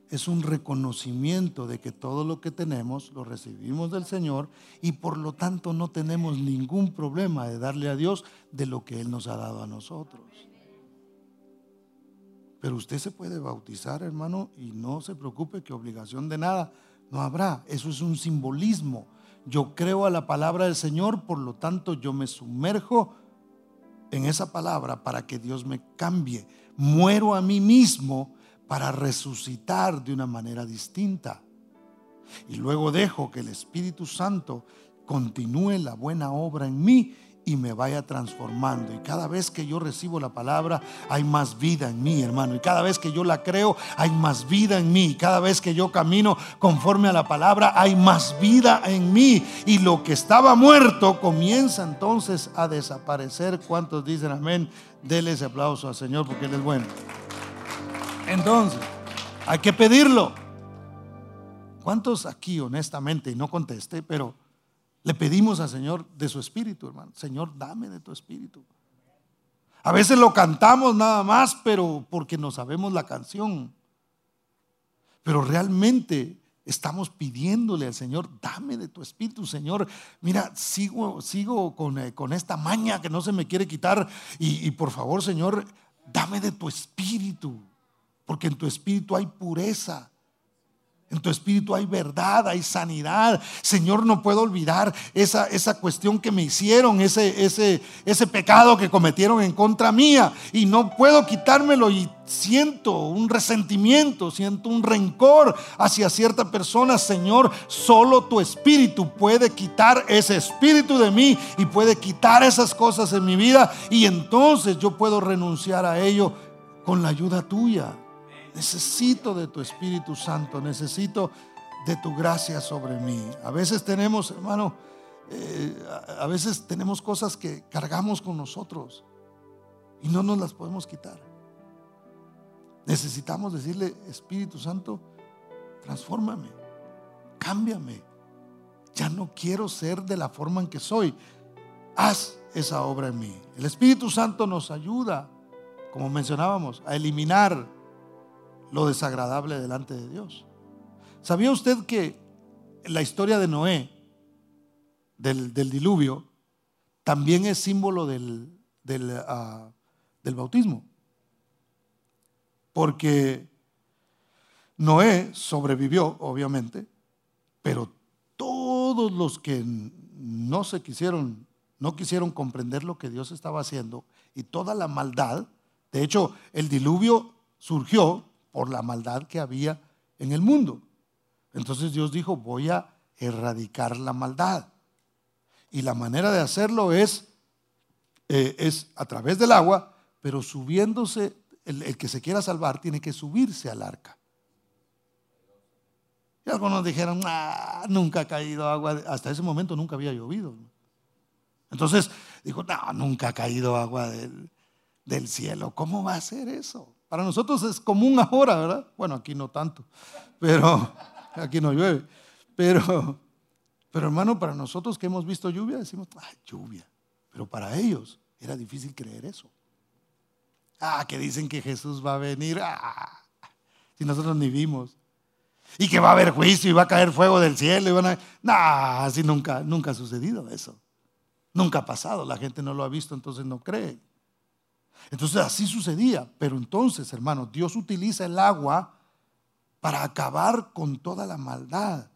Es un reconocimiento de que todo lo que tenemos lo recibimos del Señor y por lo tanto no tenemos ningún problema de darle a Dios de lo que Él nos ha dado a nosotros. Pero usted se puede bautizar, hermano, y no se preocupe que obligación de nada no habrá. Eso es un simbolismo. Yo creo a la palabra del Señor, por lo tanto yo me sumerjo en esa palabra para que Dios me cambie. Muero a mí mismo para resucitar de una manera distinta. Y luego dejo que el Espíritu Santo continúe la buena obra en mí y me vaya transformando. Y cada vez que yo recibo la palabra, hay más vida en mí, hermano. Y cada vez que yo la creo, hay más vida en mí. Y cada vez que yo camino conforme a la palabra, hay más vida en mí. Y lo que estaba muerto comienza entonces a desaparecer. ¿Cuántos dicen amén? Dele ese aplauso al Señor porque Él es bueno. Entonces, hay que pedirlo. ¿Cuántos aquí, honestamente, y no conteste, pero le pedimos al Señor de su espíritu, hermano. Señor, dame de tu espíritu. A veces lo cantamos nada más, pero porque no sabemos la canción. Pero realmente estamos pidiéndole al Señor, dame de tu espíritu, Señor. Mira, sigo, sigo con, eh, con esta maña que no se me quiere quitar. Y, y por favor, Señor, dame de tu espíritu. Porque en tu espíritu hay pureza. En tu espíritu hay verdad, hay sanidad. Señor, no puedo olvidar esa, esa cuestión que me hicieron, ese, ese, ese pecado que cometieron en contra mía. Y no puedo quitármelo y siento un resentimiento, siento un rencor hacia cierta persona. Señor, solo tu espíritu puede quitar ese espíritu de mí y puede quitar esas cosas en mi vida. Y entonces yo puedo renunciar a ello con la ayuda tuya. Necesito de tu Espíritu Santo, necesito de tu gracia sobre mí. A veces tenemos, hermano, eh, a veces tenemos cosas que cargamos con nosotros y no nos las podemos quitar. Necesitamos decirle, Espíritu Santo, transfórmame, cámbiame. Ya no quiero ser de la forma en que soy. Haz esa obra en mí. El Espíritu Santo nos ayuda, como mencionábamos, a eliminar lo desagradable delante de Dios. ¿Sabía usted que la historia de Noé, del, diluvio, también es símbolo del, ah, del bautismo? Porque Noé sobrevivió, obviamente, pero todos los que no se quisieron, no quisieron comprender lo que Dios estaba haciendo y toda la maldad, de hecho, el diluvio surgió por la maldad que había en el mundo. Entonces Dios dijo, voy a erradicar la maldad. Y la manera de hacerlo es, eh, es a través del agua, pero subiéndose, el, que se quiera salvar tiene que subirse al arca. Y algunos dijeron, ah, nunca ha caído agua, hasta ese momento nunca había llovido. Entonces dijo, no, nunca ha caído agua del, del cielo. ¿Cómo va a ser eso? Para nosotros es común ahora, ¿verdad? Bueno, aquí no tanto, pero aquí no llueve. Pero, pero hermano, para nosotros que hemos visto lluvia, decimos, ah, lluvia. Pero para ellos era difícil creer eso. Ah, que dicen que Jesús va a venir. Ah, si nosotros ni vimos. Y que va a haber juicio y va a caer fuego del cielo. Y van a... Nah, así nunca, nunca ha sucedido eso. Nunca ha pasado. La gente no lo ha visto, entonces no cree. Entonces así sucedía. Pero entonces, hermanos, Dios utiliza el agua para acabar con toda la maldad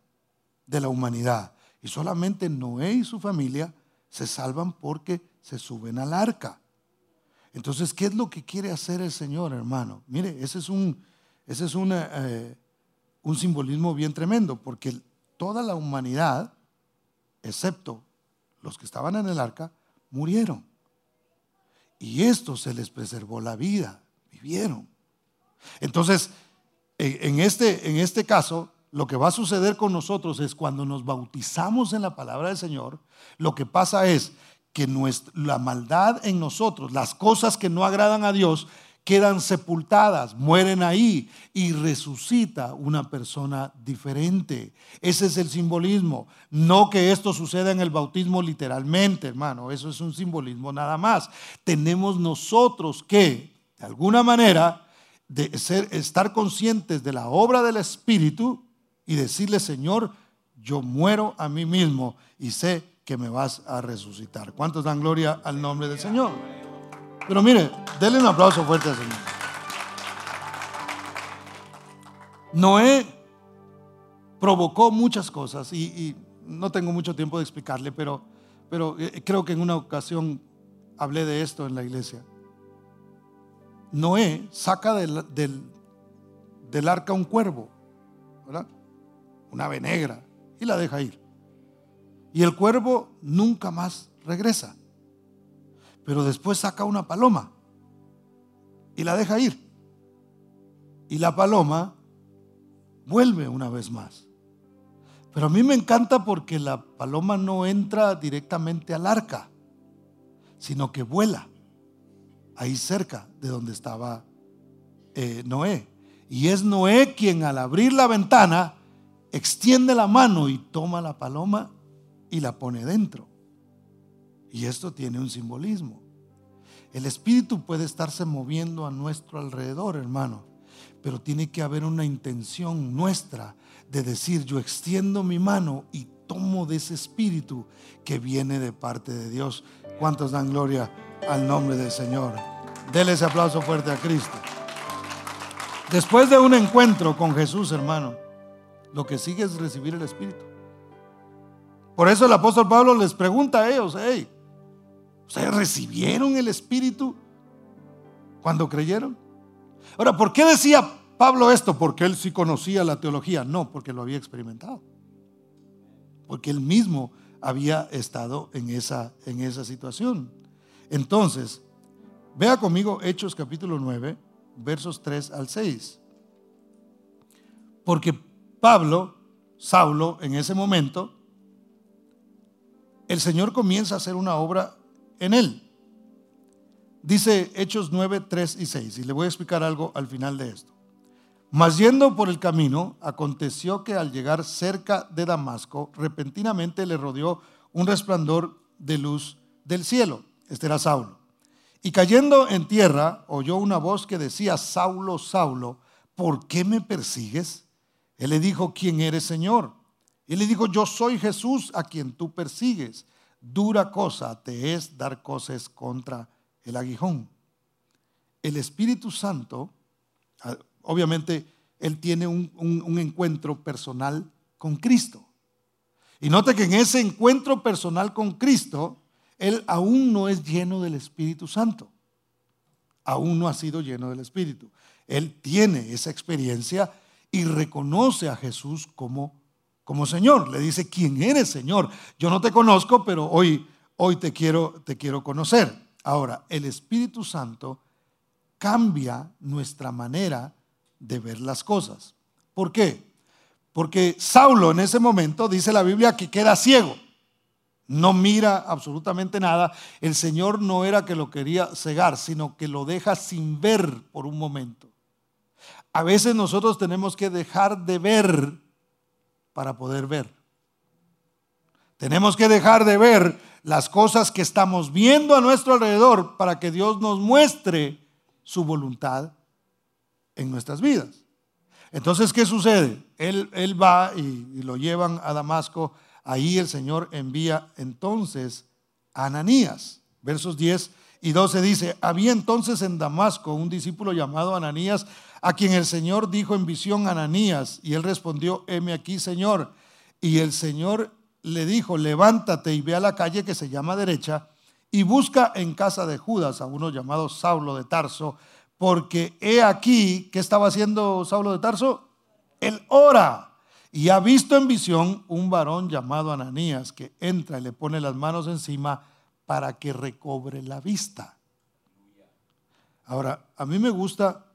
de la humanidad. Y solamente Noé y su familia se salvan porque se suben al arca. Entonces, ¿qué es lo que quiere hacer el Señor, hermano? Mire, ese es un, ese es eh, un simbolismo bien tremendo, porque toda la humanidad, excepto los que estaban en el arca, murieron. Y esto se les preservó la vida, vivieron. Entonces, en este, en este caso, lo que va a suceder con nosotros es cuando nos bautizamos en la palabra del Señor, lo que pasa es que la maldad en nosotros, las cosas que no agradan a Dios, quedan sepultadas, mueren ahí y resucita una persona diferente. Ese es el simbolismo. No que esto suceda en el bautismo literalmente, hermano, eso es un simbolismo nada más. Tenemos nosotros que, de alguna manera, de ser, estar conscientes de la obra del Espíritu y decirle, Señor, yo muero a mí mismo y sé que me vas a resucitar. ¿Cuántos dan gloria al nombre del Señor? Pero mire, denle un aplauso fuerte al Señor. Noé provocó muchas cosas y, no tengo mucho tiempo de explicarle, pero, pero eh, creo que en una ocasión hablé de esto en la iglesia. Noé saca del, del, arca un cuervo, ¿verdad? Una ave negra, y la deja ir. Y el cuervo nunca más regresa. Pero después saca una paloma y la deja ir. Y la paloma vuelve una vez más. Pero a mí me encanta porque la paloma no entra directamente al arca, sino que vuela ahí cerca de donde estaba eh, Noé. Y es Noé quien al abrir la ventana extiende la mano y toma la paloma y la pone dentro. Y esto tiene un simbolismo. El Espíritu puede estarse moviendo a nuestro alrededor, hermano, pero tiene que haber una intención nuestra de decir, yo extiendo mi mano y tomo de ese Espíritu que viene de parte de Dios. ¿Cuántos dan gloria al nombre del Señor? Dele ese aplauso fuerte a Cristo. Después de un encuentro con Jesús, hermano, lo que sigue es recibir el Espíritu. Por eso el apóstol Pablo les pregunta a ellos, hey, ¿Ustedes recibieron el Espíritu cuando creyeron? Ahora, ¿por qué decía Pablo esto? Porque él sí conocía la teología. No, porque lo había experimentado. Porque él mismo había estado en esa, en esa situación. Entonces, vea conmigo Hechos capítulo 9, versos 3 al 6. Porque Pablo, Saulo, en ese momento, el Señor comienza a hacer una obra en él. Dice Hechos 9, 3 y 6, y le voy a explicar algo al final de esto. Mas yendo por el camino, aconteció que al llegar cerca de Damasco, repentinamente le rodeó un resplandor de luz del cielo. Este era Saulo. Y cayendo en tierra, oyó una voz que decía, Saulo, Saulo, ¿por qué me persigues? Él le dijo, ¿quién eres, Señor? Y le dijo, yo soy Jesús a quien tú persigues dura cosa te es dar cosas contra el aguijón. El Espíritu Santo, ah, obviamente, Él tiene un, un encuentro personal con Cristo. Y note que en ese encuentro personal con Cristo, Él aún no es lleno del Espíritu Santo. Aún no ha sido lleno del Espíritu. Él tiene esa experiencia y reconoce a Jesús como como Señor. Le dice, ¿quién eres, Señor? Yo no te conozco, pero hoy, hoy te, quiero, te quiero conocer. Ahora, el Espíritu Santo cambia nuestra manera de ver las cosas. ¿Por qué? Porque Saulo en ese momento, dice la Biblia, que queda ciego. No mira absolutamente nada. El Señor no era que lo quería cegar, sino que lo deja sin ver por un momento. A veces nosotros tenemos que dejar de ver para poder ver. Tenemos que dejar de ver las cosas que estamos viendo a nuestro alrededor para que Dios nos muestre su voluntad en nuestras vidas. Entonces, ¿qué sucede? Él, él va y, y, lo llevan a Damasco. Ahí el Señor envía entonces a Ananías. Versos 10 y 12 dice, había entonces en Damasco un discípulo llamado Ananías a quien el Señor dijo en visión Ananías, y él respondió, heme aquí, Señor. Y el Señor le dijo, levántate y ve a la calle que se llama derecha, y busca en casa de Judas a uno llamado Saulo de Tarso, porque he aquí, ¿qué estaba haciendo Saulo de Tarso? Él ora. Y ha visto en visión un varón llamado Ananías que entra y le pone las manos encima para que recobre la vista. Ahora, a mí me gusta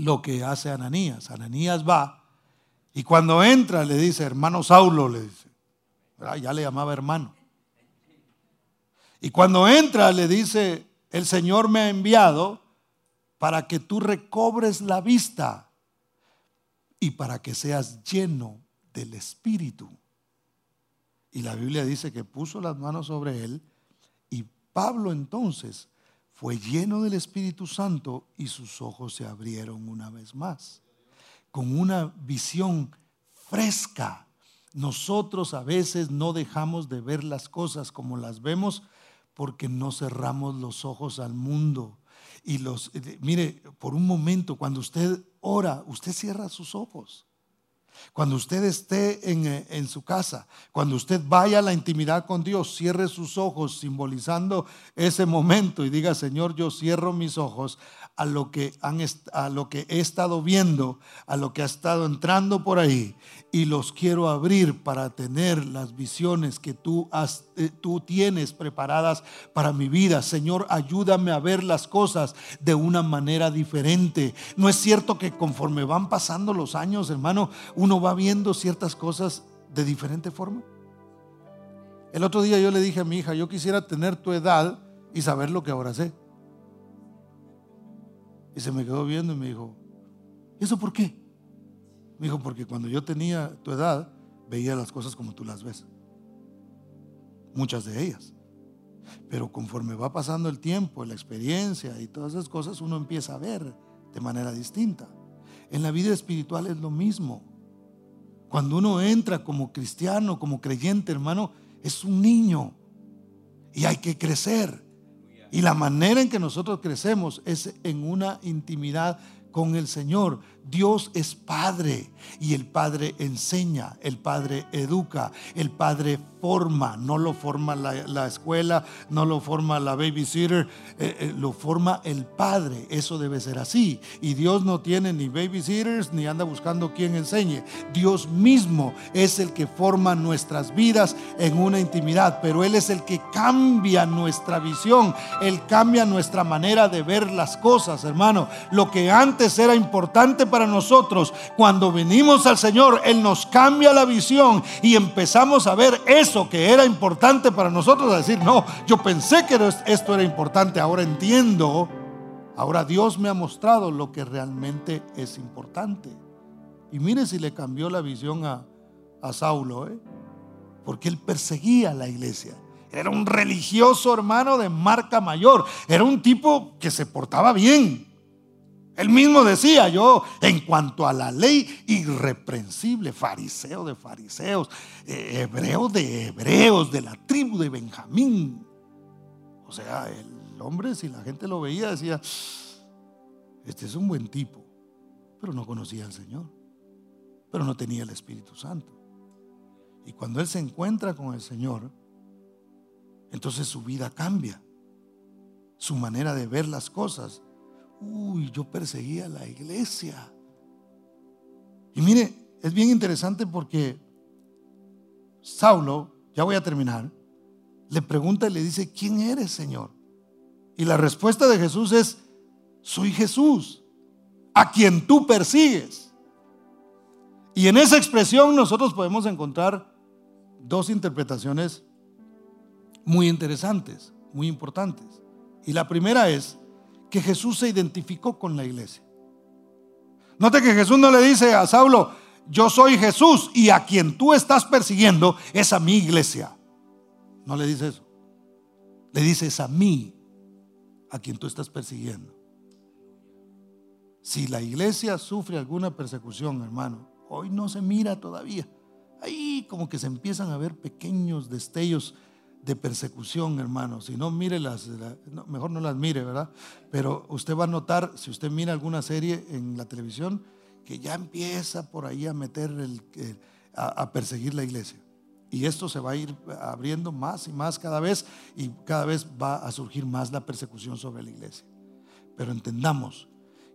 lo que hace Ananías. Ananías va y cuando entra le dice, hermano Saulo, le dice, ya le llamaba hermano. Y cuando entra le dice, el Señor me ha enviado para que tú recobres la vista y para que seas lleno del Espíritu. Y la Biblia dice que puso las manos sobre él y Pablo entonces fue lleno del Espíritu Santo y sus ojos se abrieron una vez más, con una visión fresca. Nosotros a veces no dejamos de ver las cosas como las vemos porque no cerramos los ojos al mundo. Y los, eh, mire, por un momento, cuando usted ora, usted cierra sus ojos. Cuando usted esté en, eh, en, su casa, cuando usted vaya a la intimidad con Dios, cierre sus ojos simbolizando ese momento y diga, Señor, yo cierro mis ojos a lo que, han, a lo que he estado viendo, a lo que ha estado entrando por ahí y los quiero abrir para tener las visiones que tú, has, eh, tú tienes preparadas para mi vida. Señor, ayúdame a ver las cosas de una manera diferente. No es cierto que conforme van pasando los años, hermano, uno va viendo ciertas cosas de diferente forma. El otro día yo le dije a mi hija, yo quisiera tener tu edad y saber lo que ahora sé. Y se me quedó viendo y me dijo, ¿y eso por qué? Me dijo, porque cuando yo tenía tu edad, veía las cosas como tú las ves. Muchas de ellas. Pero conforme va pasando el tiempo, la experiencia y todas esas cosas, uno empieza a ver de manera distinta. En la vida espiritual es lo mismo. Cuando uno entra como cristiano, como creyente, hermano, es un niño. Y hay que crecer. Y la manera en que nosotros crecemos es en una intimidad con el Señor. Dios es Padre y el Padre enseña, el Padre educa, el Padre forma, no lo forma la, escuela, no lo forma la babysitter, eh, eh, lo forma el Padre. Eso debe ser así. Y Dios no tiene ni babysitters ni anda buscando quien enseñe. Dios mismo es el que forma nuestras vidas en una intimidad, pero Él es el que cambia nuestra visión, Él cambia nuestra manera de ver las cosas, hermano. Lo que antes era importante para nosotros, cuando venimos al Señor, Él nos cambia la visión y empezamos a ver eso que era importante para nosotros, a decir, no, yo pensé que esto era importante, ahora entiendo, ahora Dios me ha mostrado lo que realmente es importante. Y mire si le cambió la visión a, Saulo, ¿eh? porque él perseguía la iglesia. Era un religioso hermano de marca mayor. Era un tipo que se portaba bien. Él mismo decía, yo en cuanto a la ley, irreprensible, fariseo de fariseos, eh, hebreo de hebreos, de la tribu de Benjamín. O sea, el hombre, si la gente lo veía, decía, este es un buen tipo, pero no conocía al Señor, pero no tenía el Espíritu Santo. Y cuando él se encuentra con el Señor, entonces su vida cambia, su manera de ver las cosas uy, yo perseguía a la iglesia. Y mire, es bien interesante porque Saulo, ya voy a terminar, le pregunta y le dice, ¿quién eres, Señor? Y la respuesta de Jesús es, soy Jesús, a quien tú persigues. Y en esa expresión nosotros podemos encontrar dos interpretaciones muy interesantes, muy importantes. Y la primera es, que Jesús se identificó con la iglesia. Note que Jesús no le dice a Saulo, yo soy Jesús y a quien tú estás persiguiendo es a mi iglesia. No le dice eso. Le dice es a mí a quien tú estás persiguiendo. Si la iglesia sufre alguna persecución, hermano, hoy no se mira todavía. Ahí como que se empiezan a ver pequeños destellos de persecución, hermano. Si no, mire las, mejor no las mire, ¿verdad? Pero usted va a notar, si usted mira alguna serie en la televisión, que ya empieza por ahí a meter, el, a, perseguir la iglesia. Y esto se va a ir abriendo más y más cada vez y cada vez va a surgir más la persecución sobre la iglesia. Pero entendamos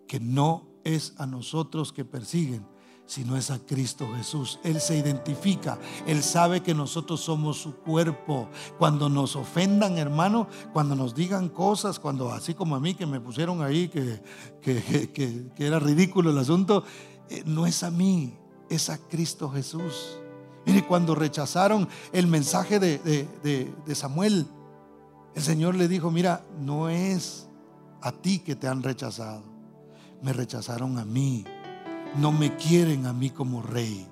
que no es a nosotros que persiguen, sino es a Cristo Jesús. Él se identifica, Él sabe que nosotros somos su cuerpo. Cuando nos ofendan, hermano, cuando nos digan cosas, cuando así como a mí que me pusieron ahí, que, que, era ridículo el asunto, eh, no es a mí, es a Cristo Jesús. Mire, cuando rechazaron el mensaje de, de Samuel, el Señor le dijo, mira, no es a ti que te han rechazado me rechazaron a mí. No me quieren a mí como rey.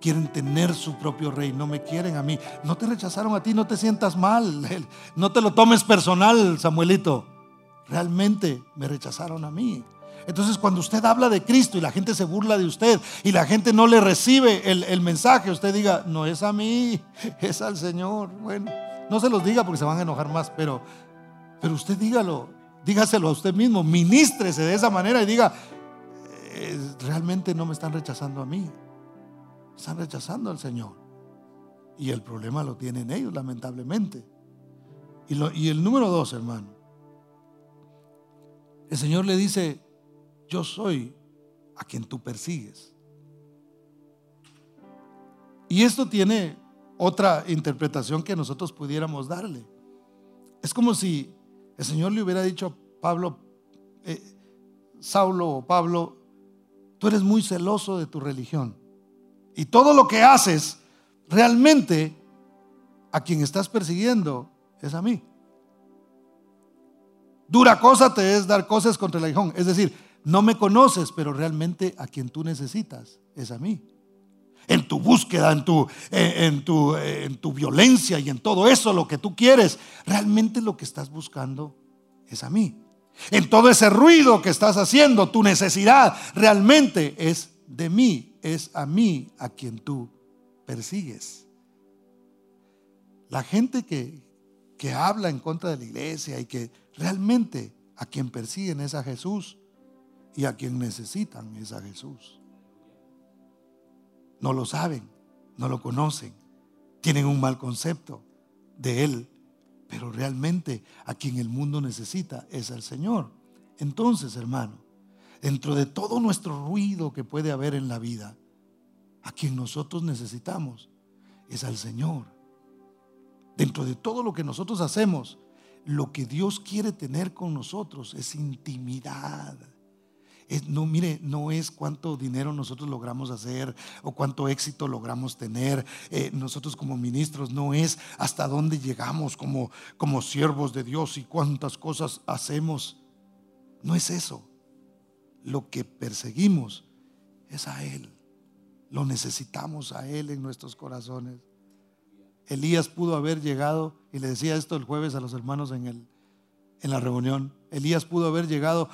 Quieren tener su propio rey. No me quieren a mí. No te rechazaron a ti. No te sientas mal. No te lo tomes personal, Samuelito. Realmente me rechazaron a mí. Entonces cuando usted habla de Cristo y la gente se burla de usted y la gente no le recibe el, mensaje, usted diga, no es a mí, es al Señor. Bueno, no se los diga porque se van a enojar más, pero, pero usted dígalo, dígaselo a usted mismo, ministrese de esa manera y diga, realmente no me están rechazando a mí, están rechazando al Señor. Y el problema lo tienen ellos, lamentablemente. Y, y el número dos, hermano, el Señor le dice, yo soy a quien tú persigues. Y esto tiene otra interpretación que nosotros pudiéramos darle. Es como si el Señor le hubiera dicho a Pablo, eh, Saulo o Pablo, tú eres muy celoso de tu religión. Y todo lo que haces, realmente a quien estás persiguiendo es a mí. Dura cosa te es dar cosas contra la religión. Es decir, no me conoces, pero realmente a quien tú necesitas es a mí. En tu búsqueda, en tu, en, tu, en tu violencia y en todo eso, lo que tú quieres, realmente lo que estás buscando es a mí. En todo ese ruido que estás haciendo, tu necesidad realmente es de mí, es a mí a quien tú persigues. La gente que, que habla en contra de la iglesia y que realmente a quien persiguen es a Jesús, y a quien necesitan es a Jesús. No lo saben, no lo conocen, tienen un mal concepto de Él, pero realmente a quien el mundo necesita es al Señor. Entonces, hermano, dentro de todo nuestro ruido que puede haber en la vida, a quien nosotros necesitamos es al Señor. Dentro de todo lo que nosotros hacemos, lo que Dios quiere tener con nosotros es intimidad no, mire, no es cuánto dinero nosotros logramos hacer o cuánto éxito logramos tener. Eh, nosotros como ministros no es hasta dónde llegamos como, como siervos de Dios y cuántas cosas hacemos. No es eso. Lo que perseguimos es a Él. Lo necesitamos a Él en nuestros corazones. Elías pudo haber llegado, y le decía esto el jueves a los hermanos en, el, en la reunión, Elías pudo haber llegado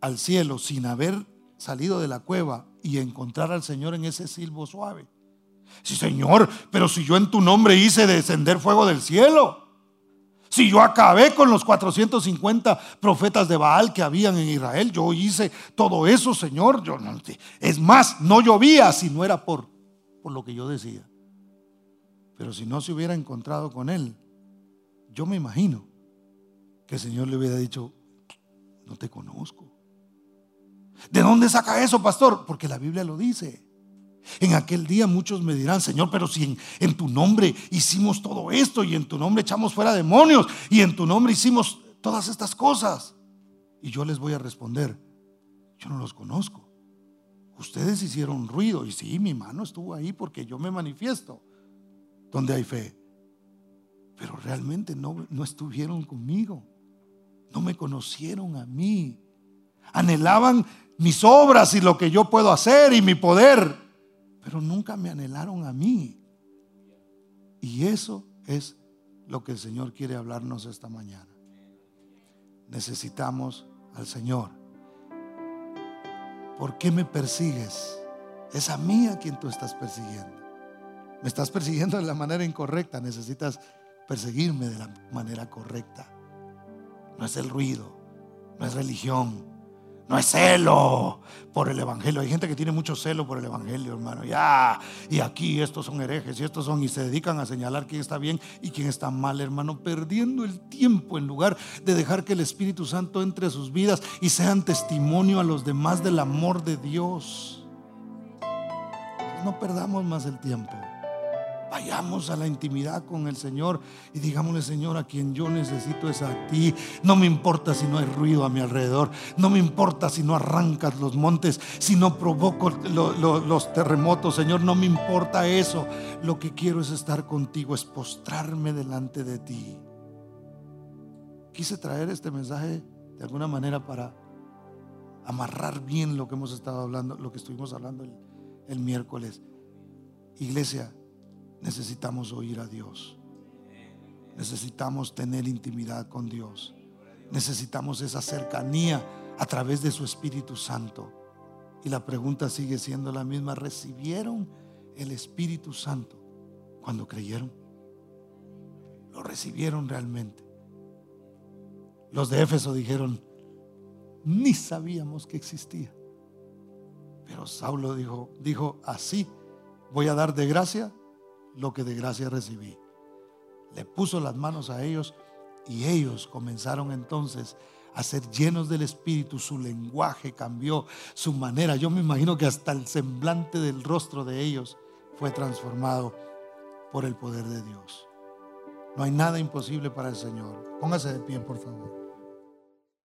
al cielo sin haber salido de la cueva y encontrar al Señor en ese silbo suave. Sí, Señor, pero si yo en tu nombre hice descender fuego del cielo. Si yo acabé con los 450 profetas de Baal que habían en Israel, yo hice todo eso, Señor. Yo no, es más, no llovía si no era por, por lo que yo decía. Pero si no se hubiera encontrado con él, yo me imagino que el Señor le hubiera dicho, no te conozco. ¿De dónde saca eso, pastor? Porque la Biblia lo dice. En aquel día muchos me dirán, Señor, pero si en, tu nombre hicimos todo esto y en tu nombre echamos fuera demonios y en tu nombre hicimos todas estas cosas. Y yo les voy a responder, yo no los conozco. Ustedes hicieron ruido y sí, mi mano estuvo ahí porque yo me manifiesto donde hay fe. Pero realmente no, no estuvieron conmigo. No me conocieron a mí. Anhelaban mis obras y lo que yo puedo hacer y mi poder, pero nunca me anhelaron a mí. Y eso es lo que el Señor quiere hablarnos esta mañana. Necesitamos al Señor. ¿Por qué me persigues? Es a mí a quien tú estás persiguiendo. Me estás persiguiendo de la manera incorrecta. Necesitas perseguirme de la manera correcta. No es el ruido, no es religión, no es celo por el Evangelio. Hay gente que tiene mucho celo por el Evangelio, hermano. Ya, y aquí estos son herejes y estos son, y se dedican a señalar quién está bien y quién está mal, hermano, perdiendo el tiempo en lugar de dejar que el Espíritu Santo entre a sus vidas y sean testimonio a los demás del amor de Dios. No perdamos más el tiempo. Vayamos a la intimidad con el Señor y digámosle, Señor, a quien yo necesito es a ti. No me importa si no hay ruido a mi alrededor. No me importa si no arrancas los montes, si no provoco los terremotos. Señor, no me importa eso. Lo que quiero es estar contigo, es postrarme delante de ti. Quise traer este mensaje de alguna manera para amarrar bien lo que hemos estado hablando, lo que estuvimos hablando el, miércoles. Iglesia, necesitamos oír a Dios. Necesitamos tener intimidad con Dios. Necesitamos esa cercanía a través de su Espíritu Santo. Y la pregunta sigue siendo la misma. ¿Recibieron el Espíritu Santo cuando creyeron? ¿Lo recibieron realmente? Los de Éfeso dijeron, ni sabíamos que existía. Pero Saulo dijo, dijo, así voy a dar de gracia lo que de gracia recibí. Le puso las manos a ellos y ellos comenzaron entonces a ser llenos del Espíritu. Su lenguaje cambió, su manera. Yo me imagino que hasta el semblante del rostro de ellos fue transformado por el poder de Dios. No hay nada imposible para el Señor. Póngase de pie, por favor.